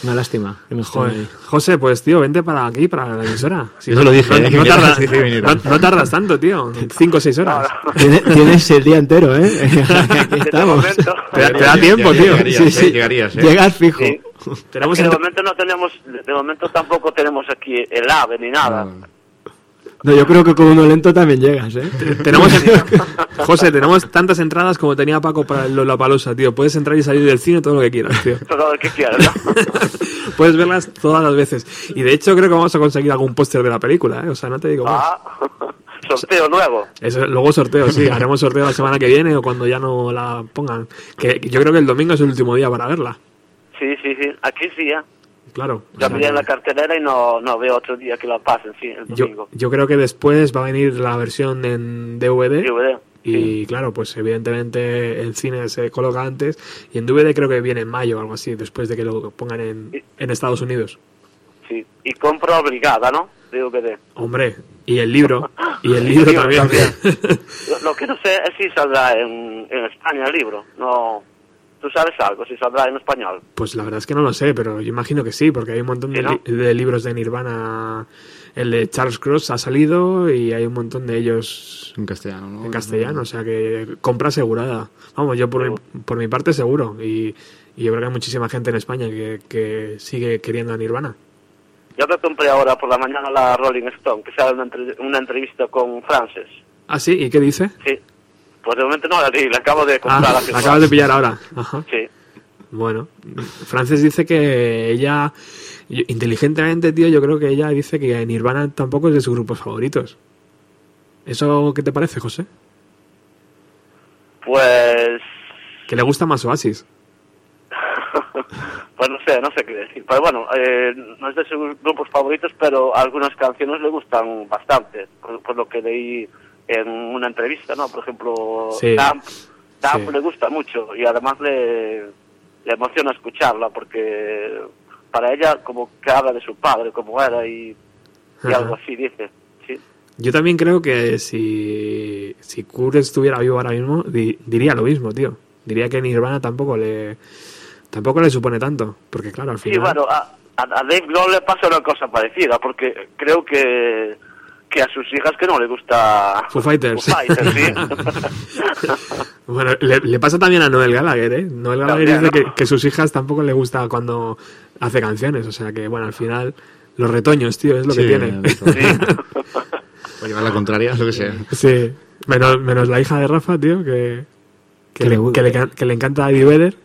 Una lástima. que no Joder. José, pues tío, vente para aquí, para la emisora. Si Eso no- lo dije, No, eh, no tardas, dije no- no tardas tanto, tío. Cinco o seis horas. Tiene- Tienes el día entero, ¿eh? Aquí estamos. Te, da- te da tiempo, tío. Llegarías, Sí, eh, sí. llegarías, eh. Llegas fijo. Sí. Tenemos de momento no tenemos, de momento tampoco tenemos aquí el AVE ni nada. No, yo creo que con uno lento también llegas, ¿eh? tenemos José, tenemos tantas entradas como tenía Paco para el Lollapalooza, tío. Puedes entrar y salir del cine todo lo que quieras, tío. Todo lo que quieras, ¿no? Puedes verlas todas las veces. Y de hecho creo que vamos a conseguir algún póster de la película, ¿eh? O sea, no te digo más. Ah, sorteo nuevo. Eso, luego sorteo, sí. Haremos sorteo la semana que viene o cuando ya no la pongan. Que yo creo que el domingo es el último día para verla. Sí, sí, sí. Aquí sí, ¿eh? Claro. Yo miré en la cartelera y no, no veo otro día que la pasen, sí, el domingo. yo creo que después va a venir la versión en DVD. DVD. Y claro, pues evidentemente el cine se coloca antes y en DVD creo que viene en mayo o algo así, después de que lo pongan en, en Estados Unidos. Sí. Y compra obligada, ¿no? DVD. Hombre, y el libro, y el libro libro también. también. Lo, lo que no sé es si saldrá en, en España el libro. No. ¿Tú sabes algo? Si saldrá en español. Pues la verdad es que no lo sé, pero yo imagino que sí, porque hay un montón de, ¿Sí, no? li- de libros de Nirvana. El de Charles Cross ha salido y hay un montón de ellos En castellano, ¿no? en castellano, o sea que compra asegurada. Vamos, yo por, mi, por mi parte seguro. Y, y yo creo que hay muchísima gente en España que, que sigue queriendo a Nirvana. Yo me compré ahora por la mañana la Rolling Stone, que sale una, entre- una entrevista con Frances. ¿Ah, sí? ¿Y qué dice? Sí. Pues de momento no la la acabo de Ah, comprar. la acabas de pillar ahora. Ajá. Sí. Bueno, Frances dice que ella, inteligentemente, tío, yo creo que ella dice que Nirvana tampoco es de sus grupos favoritos. ¿Eso qué te parece, José? Pues. Que le gusta más Oasis. pues no sé, no sé qué decir. Pero bueno, eh, no es de sus grupos favoritos, pero algunas canciones le gustan bastante. Por, por lo que leí en una entrevista, ¿no? Por ejemplo, Sí. Damp, Damp Sí. le gusta mucho y además le, le emociona escucharla porque para ella como que habla de su padre, como era y, y algo así, dice. Sí. Yo también creo que si, si Kurt estuviera vivo ahora mismo, di- diría lo mismo, tío. Diría que Nirvana tampoco le tampoco le supone tanto. Porque claro, al Sí, final... bueno, a, a a Dave Grohl le pasa una cosa parecida, porque creo que, que a sus hijas que no le gusta Foo Fighters. Foo Fighters, sí. Bueno, le, le pasa también a Noel Gallagher, ¿eh? Noel Gallagher También, dice ¿no? que, que sus hijas tampoco le gusta cuando hace canciones. O sea que, bueno, al final, los retoños, tío, es lo que Sí, tiene. eso. O llevar la contraria, es lo que sea. Sí, menos, menos la hija de Rafa, tío, que, que, Que le, que, le, que le encanta Eddie Vedder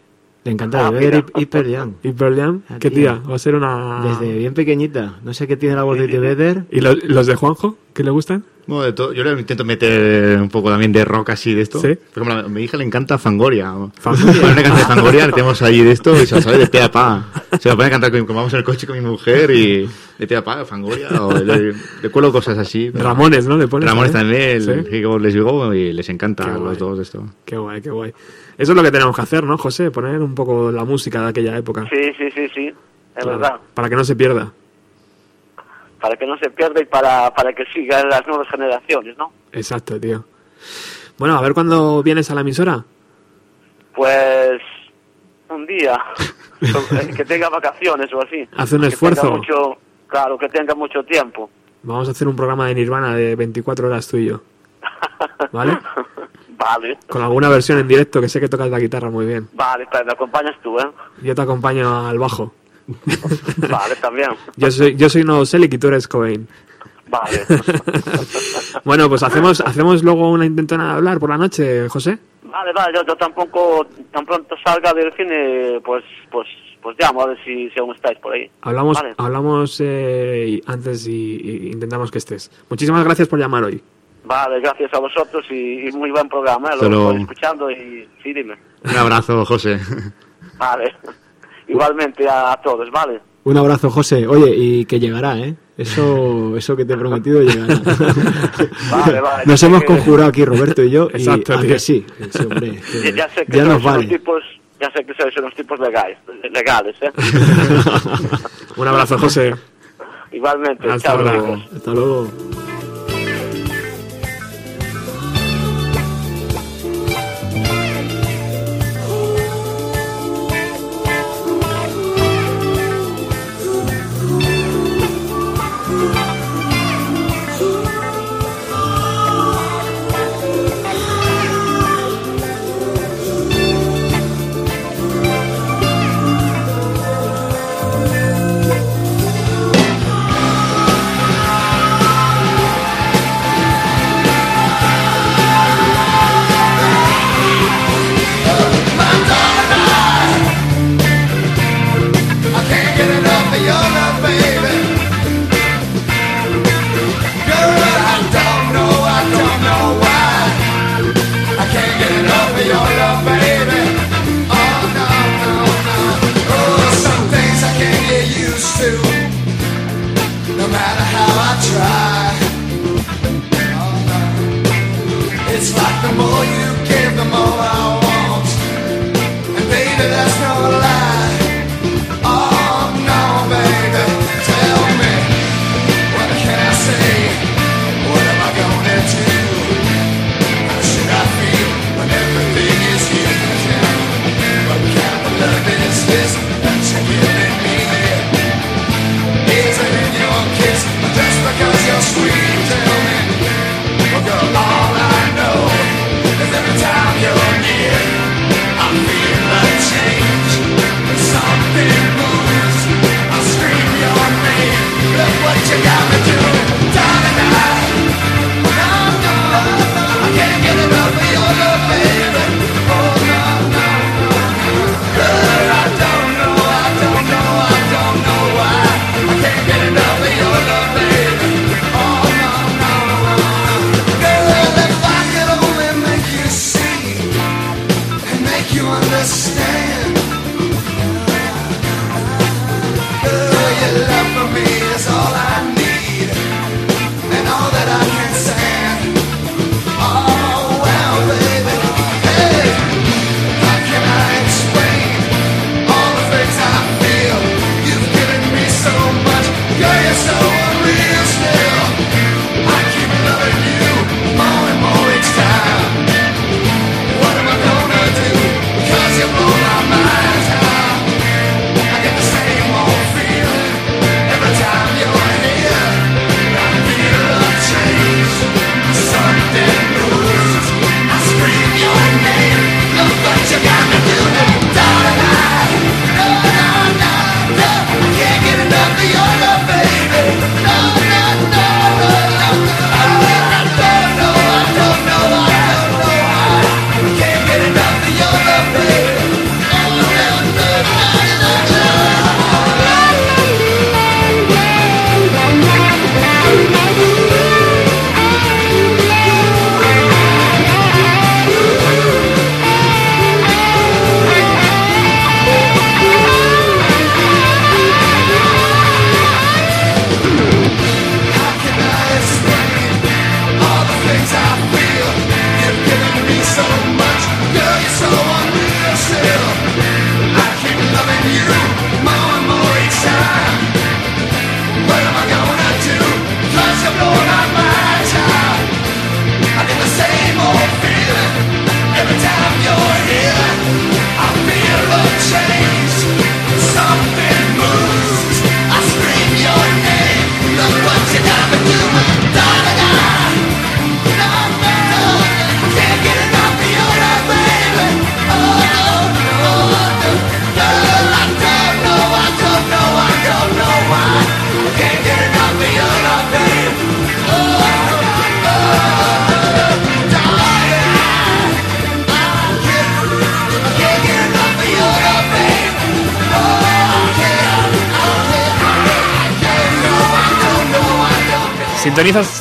Le encanta Ah, Jam. Ah, ¿Qué tía. Va a ser una... Desde bien pequeñita. No sé qué tiene la sí. Vedder. ¿Y los, los de Juanjo? ¿Qué le gustan? Bueno, de todo, yo le intento meter un poco también de rock así de esto. Sí. Por ejemplo, a mi hija le encanta Fangoria. Fangoria. Una canción de Fangoria, le tenemos ahí de esto y se la sabe de pe a pa. Se la pone a cantar con- como vamos en el coche con mi mujer y de pe a pa, Fangoria. O le, le cuelo cosas así. Ramones, ¿no? Le pones Ramones también. también, Sí. Les digo y les encanta a los dos de esto. Qué guay, qué guay. Eso es lo que tenemos que hacer, ¿no, José? Poner un poco la música de aquella época. Sí, sí, sí, sí, es Claro, verdad. Para que no se pierda. Para que no se pierda y para, para que sigan las nuevas generaciones, ¿no? Exacto, tío. Bueno, a ver cuándo vienes a la emisora. Pues un día que tenga vacaciones o así. Hace un Que esfuerzo. mucho, claro, que tenga mucho tiempo. Vamos a hacer un programa de Nirvana de 24 horas tú y yo. ¿Vale? Vale, Con alguna versión en directo que sé que tocas la guitarra muy bien. vale, pero me acompañas tú, ¿eh? Yo te acompaño al bajo. Vale, también. Yo soy, yo soy Novoselic y tú eres Cobain. Vale. Bueno, pues hacemos, hacemos luego una intentona de hablar por la noche, José. Vale, vale, yo, yo tampoco, tan pronto salga del cine, pues, pues, pues llamo a ver si, si aún estáis por ahí. Hablamos, Vale. hablamos eh, antes y, y intentamos que estés. Muchísimas gracias por llamar hoy. Vale, gracias a vosotros y, y muy buen programa, ¿eh? lo Solo- estoy escuchando y sí, dime. Un abrazo, José. Vale. Igualmente a, a todos, ¿vale? Un abrazo, José. Oye, y que llegará, ¿eh? Eso, eso que te he prometido llegará. Vale, vale. Nos hemos Que- conjurado aquí, Roberto y yo. Exacto, y, a tío. que sí, sí, hombre, que Ya, sé que ya sois nos unos vale. tipos, ya sé que sois unos tipos legales, legales, ¿eh? Un abrazo, José. Igualmente, Hasta chao, luego. Hasta luego.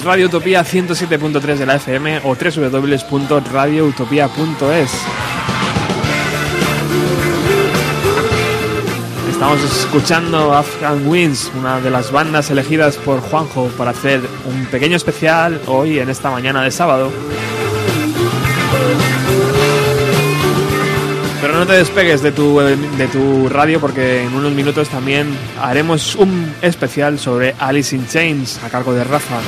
Radio Utopía 107.3 de la FM o www.radioutopía.es. Estamos escuchando Afghan Winds, una de las bandas elegidas por Juanjo para hacer un pequeño especial hoy en esta mañana de sábado. Pero no te despegues de tu, de tu radio porque en unos minutos también haremos un especial sobre Alice in Chains a cargo de Rafa.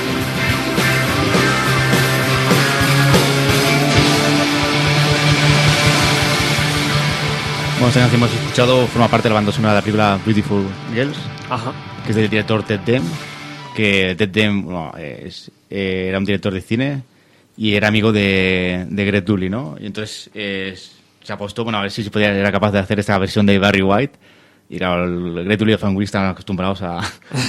Canción hemos escuchado forma parte de la banda sonora de la película Beautiful Girls, Ajá. que es del director Ted Dem, que Ted Dem bueno, es- eh, era un director de cine y era amigo de, de Greg Dully, ¿no? Y entonces eh, se apostó, bueno, a ver si se podía, era capaz de hacer esta versión de Barry White. Y claro, el Greg Dully y Fan Will están acostumbrados a, a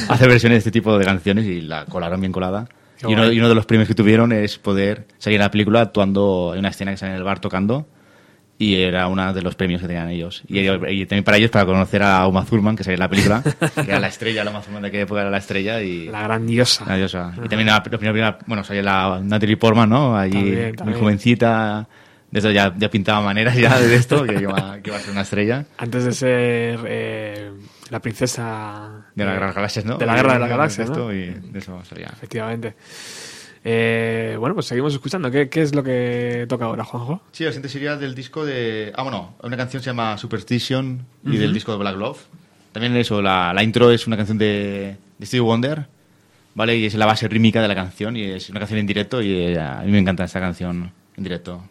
hacer versiones de este tipo de canciones y la colaron bien colada. Y uno, y uno de los premios que tuvieron es poder salir en la película actuando en una escena que sale en el bar tocando y era uno de los premios que tenían ellos. Y, y también para ellos, para conocer a Uma Thurman, que sale en la película, que era la estrella, la Uma Thurman de aquella época era la estrella y... La grandiosa. la diosa. Y también la, la primera, bueno, salía la Natalie Portman, ¿no? Allí, También, muy jovencita, de eso ya, ya pintaba maneras ya de esto, que iba, que iba a ser una estrella. Antes de ser eh, la princesa De las eh, Guerra Galaxias, ¿no? De la guerra de las galaxias, Esto, ¿no? Y de eso salía. Efectivamente. Eh, bueno, pues seguimos escuchando. ¿Qué, qué es lo que toca ahora, Juanjo? Sí, la siguiente sería del disco de... Ah, bueno, una canción se llama Superstition y del disco de Black Love. También eso, la, la intro es una canción de, de Stevie Wonder, ¿vale? Y es la base rítmica de la canción y es una canción en directo y eh, a mí me encanta esta canción en directo.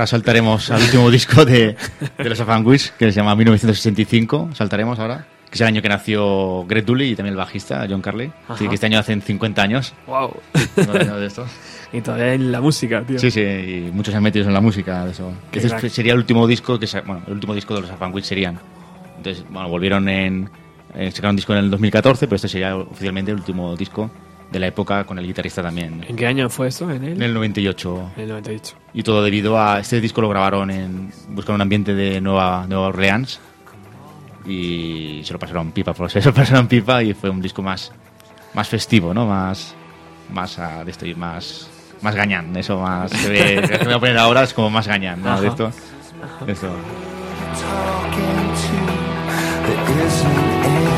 Ahora saltaremos al último disco de, de los Afanguis, que se llama 1965. Saltaremos ahora, que es el año que nació Greg Dully y también el bajista John Carley. Ajá. Sí, que este año hacen 50 años. Wow. 50 años de esto. Y todavía en la música, tío. Sí, sí, y muchos se han metido en la música de eso. Qué crack. sería el último disco que bueno, el último disco de los Afanguis serían. Entonces, bueno, volvieron en eh, sacaron un disco en el 2014, pero este sería oficialmente el último disco de la época con el guitarrista también. ¿En qué año fue esto? ¿En el, En el 98. En el 98. Y todo debido a este disco lo grabaron en buscaron un ambiente de Nueva, Nueva Orleans y se lo pasaron pipa, por se lo pasaron pipa y fue un disco más más festivo, ¿no? Más más de esto y más más gañán, eso más se ve, que me voy a poner ahora es como más gañán, ¿no? De Ajá. esto. Eso. talking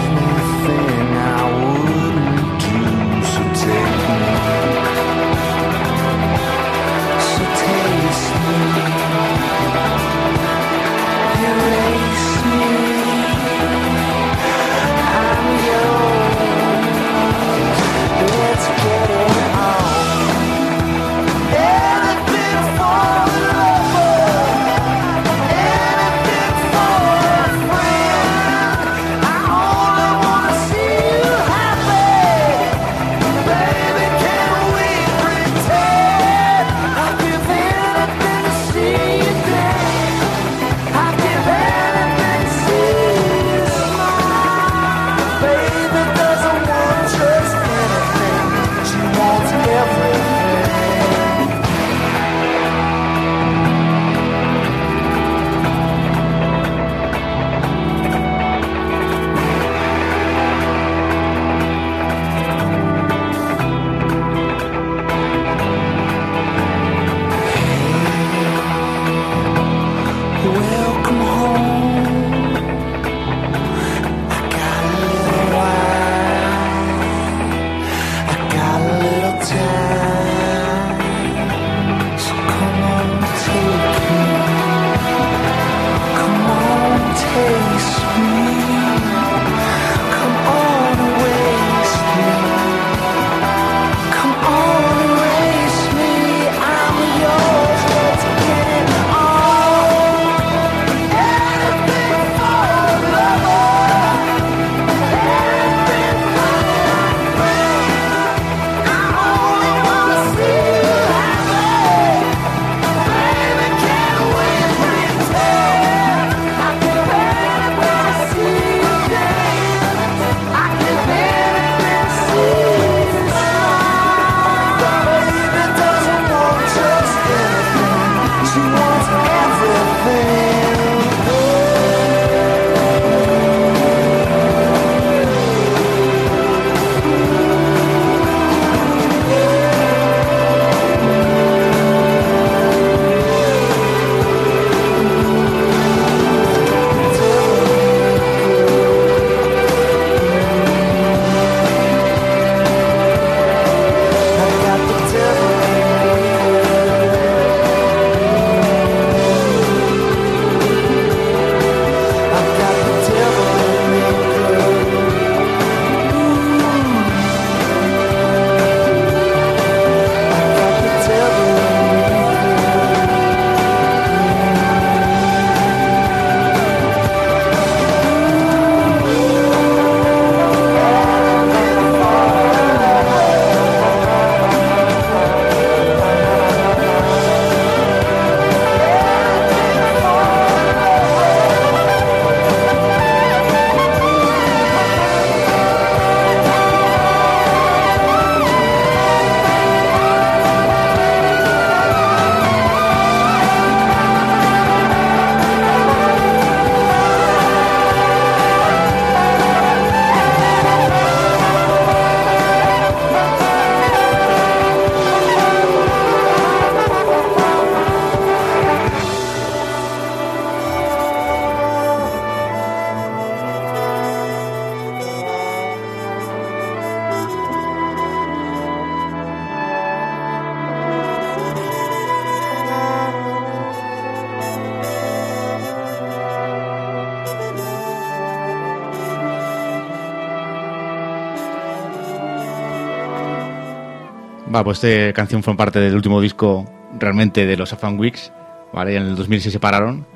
Pues esta canción fue parte del último disco realmente de los Afan Weeks, ¿vale? En el 2000 se separaron.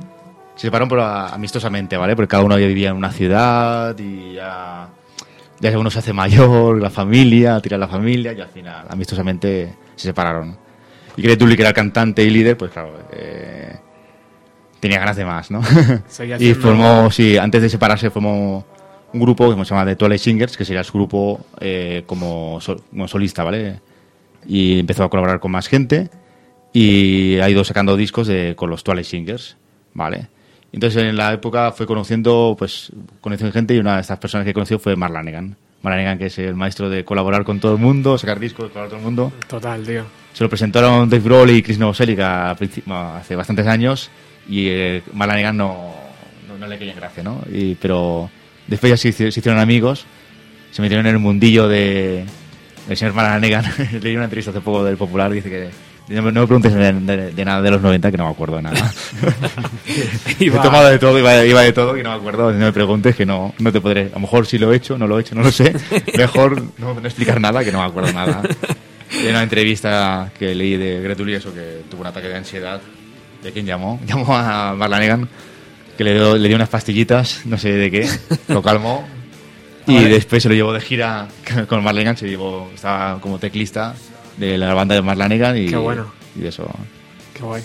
Se separaron pero amistosamente, ¿vale? Porque cada uno ya vivía en una ciudad y ya, ya uno se hace mayor, la familia, tira la familia y al final amistosamente se separaron. Y Greg Dulli, que era el cantante y líder, pues claro, eh, tenía ganas de más, ¿no? Y formó, sí, antes de separarse formó un grupo que se llama The Twilight Singers, que sería su grupo eh, como, sol- como solista, ¿vale? Y empezó a colaborar con más gente y ha ido sacando discos de, con los Twilight Singers, ¿vale? Entonces en la época fue conociendo, pues, conoció gente y una de estas personas que conoció fue Mark Lanegan. Mark Lanegan, que es el maestro de colaborar con todo el mundo, sacar discos, colaborar con todo el mundo. Total, tío. Se lo presentaron Dave Grohl y Chris Novoselic hace bastantes años y eh, Mark Lanegan no, no, no le quería gracia, ¿no? Y, pero después ya se, se hicieron amigos, se metieron en el mundillo de del señor Mark Lanegan. Leí una entrevista hace poco del Popular dice que no me, preguntes de, de- de nada de los 90 que no me acuerdo de nada. Iba- He tomado de todo, iba, iba de todo y no me acuerdo. No me preguntes que no, no te podré. A lo mejor si lo he hecho, no lo he hecho, no lo sé. Mejor no, no explicar nada que no me acuerdo nada. Hay una entrevista que leí de Gretuli, eso que tuvo un ataque de ansiedad. ¿De quién llamó? Llamó a Marlanegan, que le dio, le dio unas pastillitas, no sé de qué, lo calmó. Y Vale. después se lo llevó de gira con Marlanegan, se llevó, estaba como teclista de la banda de Marlanegan y, Qué bueno. y de eso. Qué guay.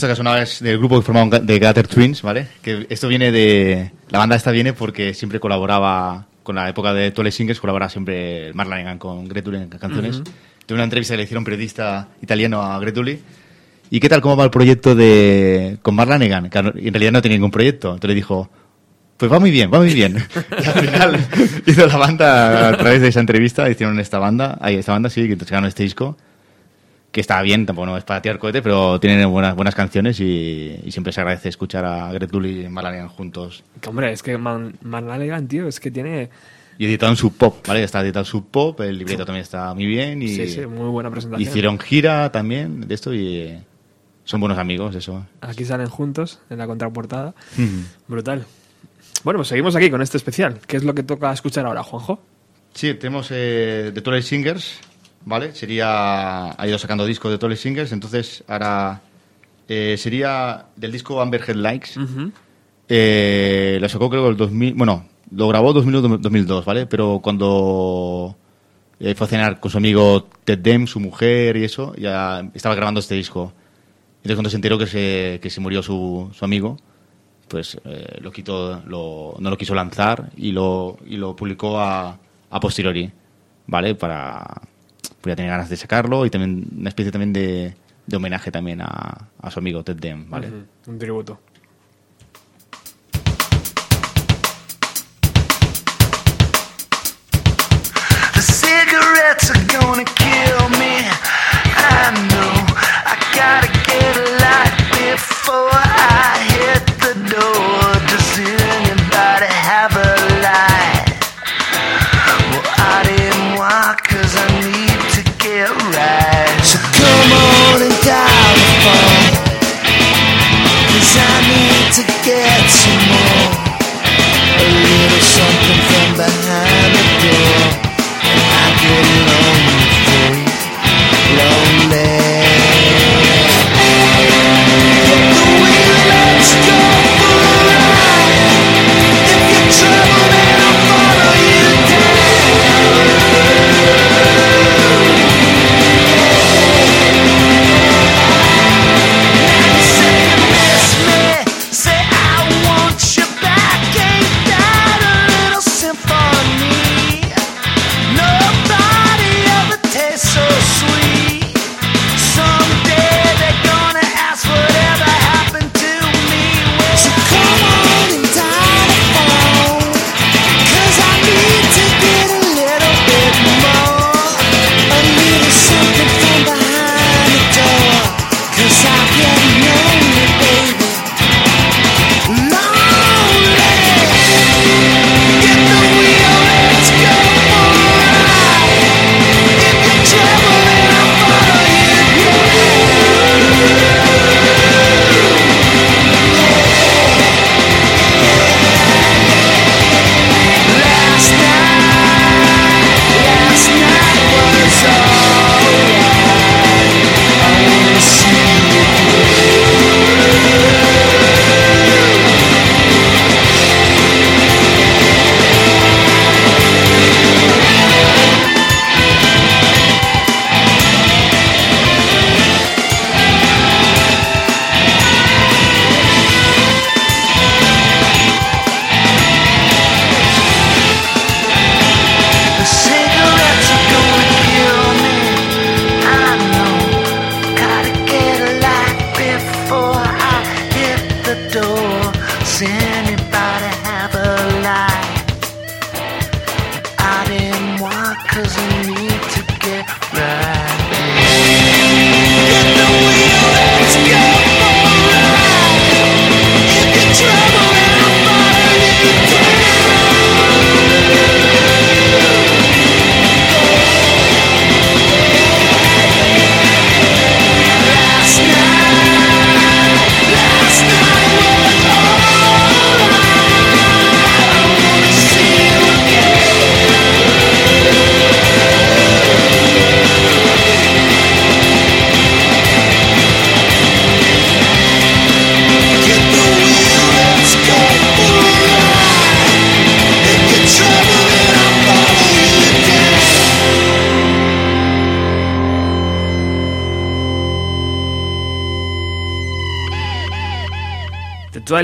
Esto que sonaba es del grupo que formaban de Gutter Twins, ¿vale? Que esto viene de... La banda esta viene porque siempre colaboraba, con la época de Tole Singers, colaboraba siempre Mark Lanegan con Gretuli en canciones. Ujú. Tuve una entrevista que le hicieron periodista italiano a Gretuli. ¿Y qué tal, cómo va el proyecto de con Mark Lanegan? Que en realidad no tenía ningún proyecto. Entonces le dijo, pues va muy bien, va muy bien. Y al final hizo la banda, a través de esa entrevista, hicieron esta banda, ahí esta banda sí, que sacaron este disco, que está bien, tampoco no es para tirar cohete, pero tienen buenas, buenas canciones y, y siempre se agradece escuchar a Gretuli y Mark Lanegan juntos. Que, hombre, es que Man, Man Lanegan, tío, es que tiene... Y editado en Sub Pop, ¿vale? Está editado en Sub Pop, el libreto también está muy bien y Sí, sí, muy buena presentación. hicieron gira también de esto y eh, son buenos amigos, eso. Aquí salen juntos en la contraportada. Ujú. Brutal. Bueno, pues seguimos aquí con este especial. ¿Qué es lo que toca escuchar ahora, Juanjo? Sí, tenemos eh, The Tole Singers, ¿vale? Sería. Ha ido sacando discos de Tole Singers, entonces ahora. eh, sería del disco Amber Head Likes. Eh, lo sacó creo el 2000. Bueno, lo grabó 2001-2002, ¿vale? Pero cuando eh, fue a cenar con su amigo Ted Dem, su mujer y eso, ya estaba grabando este disco. Entonces cuando se enteró que se, que se murió su, su amigo, pues eh, lo quitó, lo, no lo quiso lanzar y lo, y lo publicó a, a posteriori, ¿vale? Para, ya tenía ganas de sacarlo y también una especie también de, homenaje también a, a su amigo Ted Dem, ¿vale? Un tributo. I get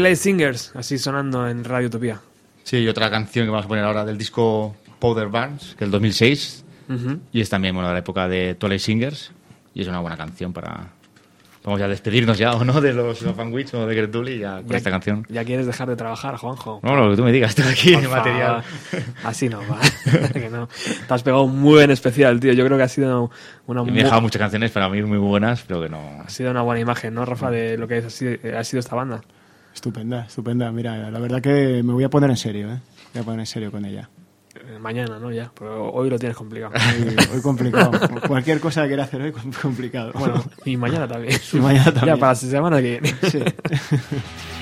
Twilight Singers, así sonando en Radio Utopía. Sí, y otra canción que vamos a poner ahora del disco Powder Barnes, que es el 2006. Ujú. Y es también bueno, de la época de Twilight Singers. Y es una buena canción para. Vamos ya a despedirnos ya, ¿o no? De los Fan Witch o de Gret Dully ya con Ya- esta canción. Ya quieres dejar de trabajar, Juanjo. No, lo que tú me digas, estoy aquí en material. Así no va. Que no. Te has pegado un muy buen especial, tío. Yo creo que ha sido una, Y me he dejado muchas canciones para mí muy buenas, pero que no. ha sido una buena imagen, ¿no, Rafa, de lo que sido, ha sido esta banda? Estupenda, estupenda. Mira, la verdad que me voy a poner en serio, ¿eh? Me voy a poner en serio con ella. Eh, Mañana, ¿no? Ya. Pero hoy lo tienes complicado. Hoy, hoy complicado. Cualquier cosa que quiera hacer hoy, com- complicado. Bueno, y mañana también. Y mañana también. Ya para la semana que viene. Sí.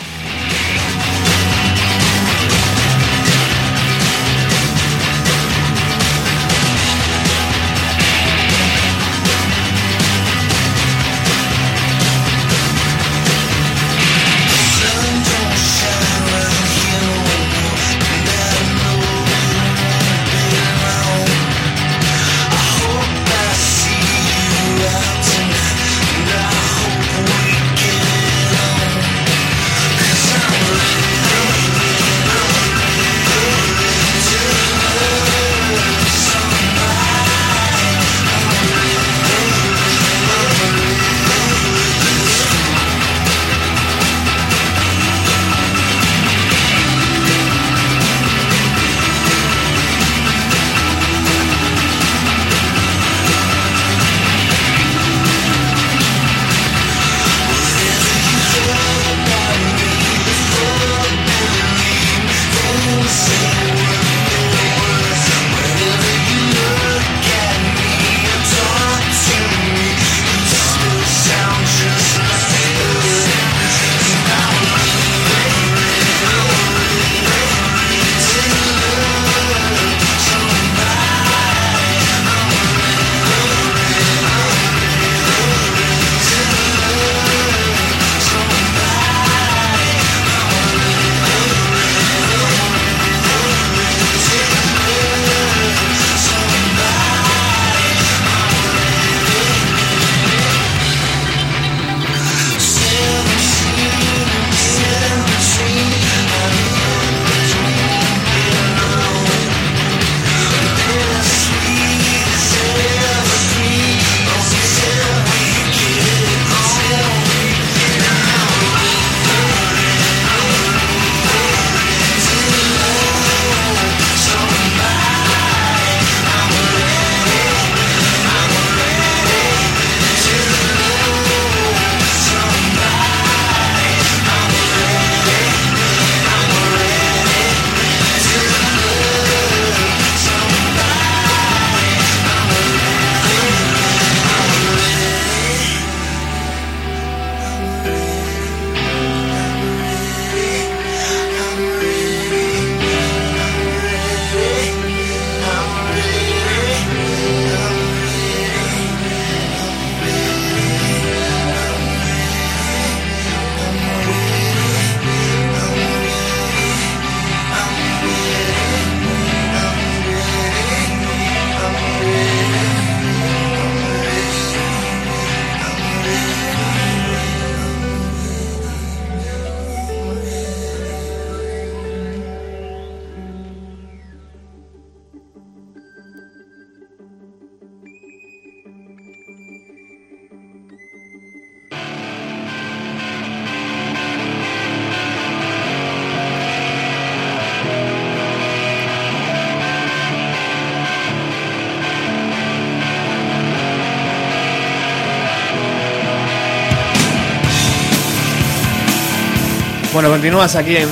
Bueno, continúas aquí en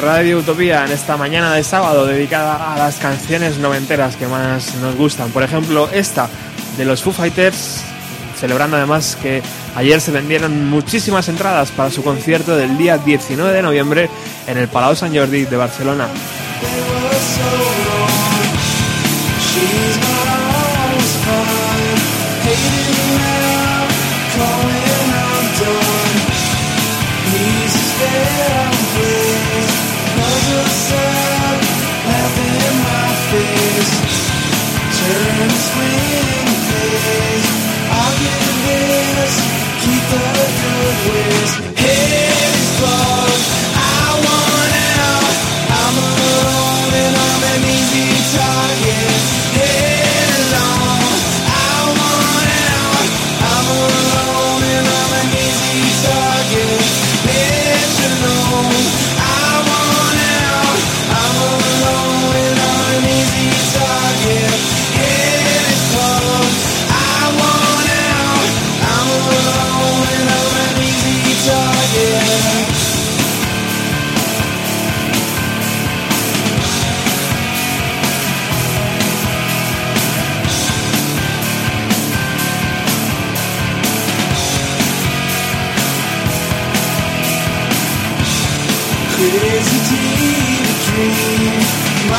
Radio Utopía en esta mañana de sábado dedicada a las canciones noventeras que más nos gustan. Por ejemplo, esta de los Foo Fighters, celebrando además que ayer se vendieron muchísimas entradas para su concierto del día 19 de noviembre en el Palau Sant Jordi de Barcelona. I'll keep the good ways.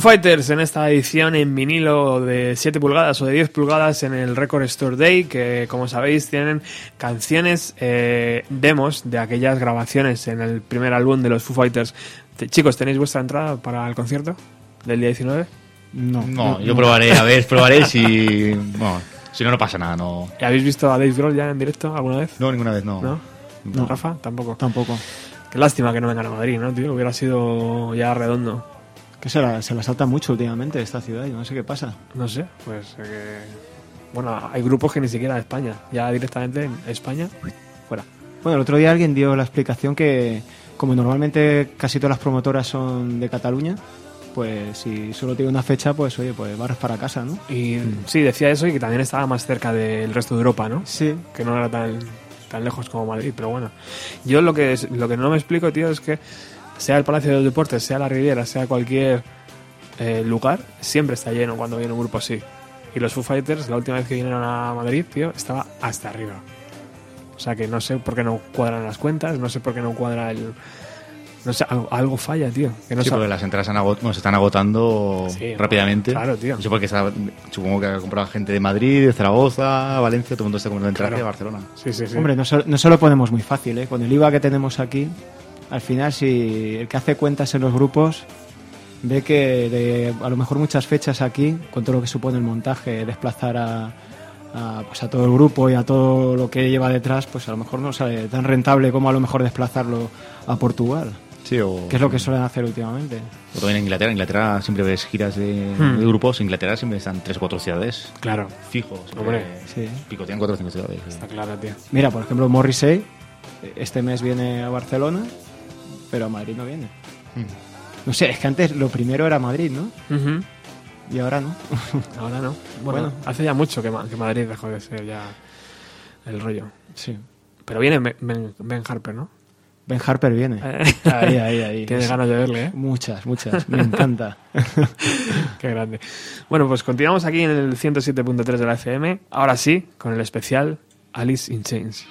Foo Fighters en esta edición en vinilo de 7 pulgadas o de 10 pulgadas en el Record Store Day, que como sabéis tienen canciones eh, demos de aquellas grabaciones en el primer álbum de los Foo Fighters. Te- chicos, ¿tenéis vuestra entrada para el concierto del día 19? No. No, yo probaré, a ver, probaré si. Bueno, si no, no pasa nada, no. ¿Y ¿Habéis visto a Dave Grohl ya en directo alguna vez? No, ninguna vez, no. ¿No? No. ¿Rafa? Tampoco. Tampoco. Qué lástima que no vengan a Madrid, ¿no, tío? Hubiera sido ya redondo. Que se la, se la salta mucho últimamente esta ciudad y no sé qué pasa. No sé, pues... eh, bueno, hay grupos que ni siquiera de España. Ya directamente en España, fuera. Bueno, el otro día alguien dio la explicación que, como normalmente casi todas las promotoras son de Cataluña, pues si solo tiene una fecha, pues oye, pues barras para casa, ¿no? Y sí, decía eso y que también estaba más cerca del resto de Europa, ¿no? Sí. Que no era tan, tan lejos como Madrid, pero bueno. Yo lo que, es- lo que no me explico, tío, es que sea el Palacio de los Deportes, sea la Riviera, sea cualquier eh, lugar, siempre está lleno cuando viene un grupo así. Y los Foo Fighters, la última vez que vinieron a Madrid, tío, estaba hasta arriba. O sea que no sé por qué no cuadran las cuentas, no sé por qué no cuadra el... No sé, algo, algo falla, tío. Que no sí, porque las entradas se, han agot- bueno, se están agotando Sí, rápidamente. claro, tío. No sé por qué está- supongo que ha comprado gente de Madrid, de Zaragoza, Valencia, todo el mundo está comprando entradas Claro. de Barcelona. Sí, sí, sí. Hombre, no, se- no se lo ponemos muy fácil, ¿eh? Con el IVA que tenemos aquí, al final, si el que hace cuentas en los grupos ve que de, a lo mejor muchas fechas aquí, con todo lo que supone el montaje, desplazar a, a, pues a todo el grupo y a todo lo que lleva detrás, pues a lo mejor no sale tan rentable como a lo mejor desplazarlo a Portugal. Sí, o, Que es lo que suelen hacer últimamente. o también en Inglaterra. En Inglaterra siempre ves giras de, Hmm. de grupos. En Inglaterra siempre están tres o cuatro ciudades. Claro. Fijo. siempre Hombre. Sí. Picotean cuatro o cinco ciudades. Está claro, tío. Mira, por ejemplo, Morrissey este mes viene a Barcelona, pero a Madrid no viene. No sé, es que antes lo primero era Madrid, ¿no? Y ahora no. Ahora no. Bueno, Bueno. hace ya mucho que, Ma- que Madrid dejó de ser ya el rollo. Sí. Pero viene Ben, Ben- Ben Harper, ¿no? Ben Harper viene. Eh. Ahí, ahí, ahí. Tienes ganas de verle, ¿eh? Muchas, muchas. Me encanta. Qué grande. Bueno, pues continuamos aquí en el 107.3 de la FM. Ahora sí, con el especial Alice in Chains.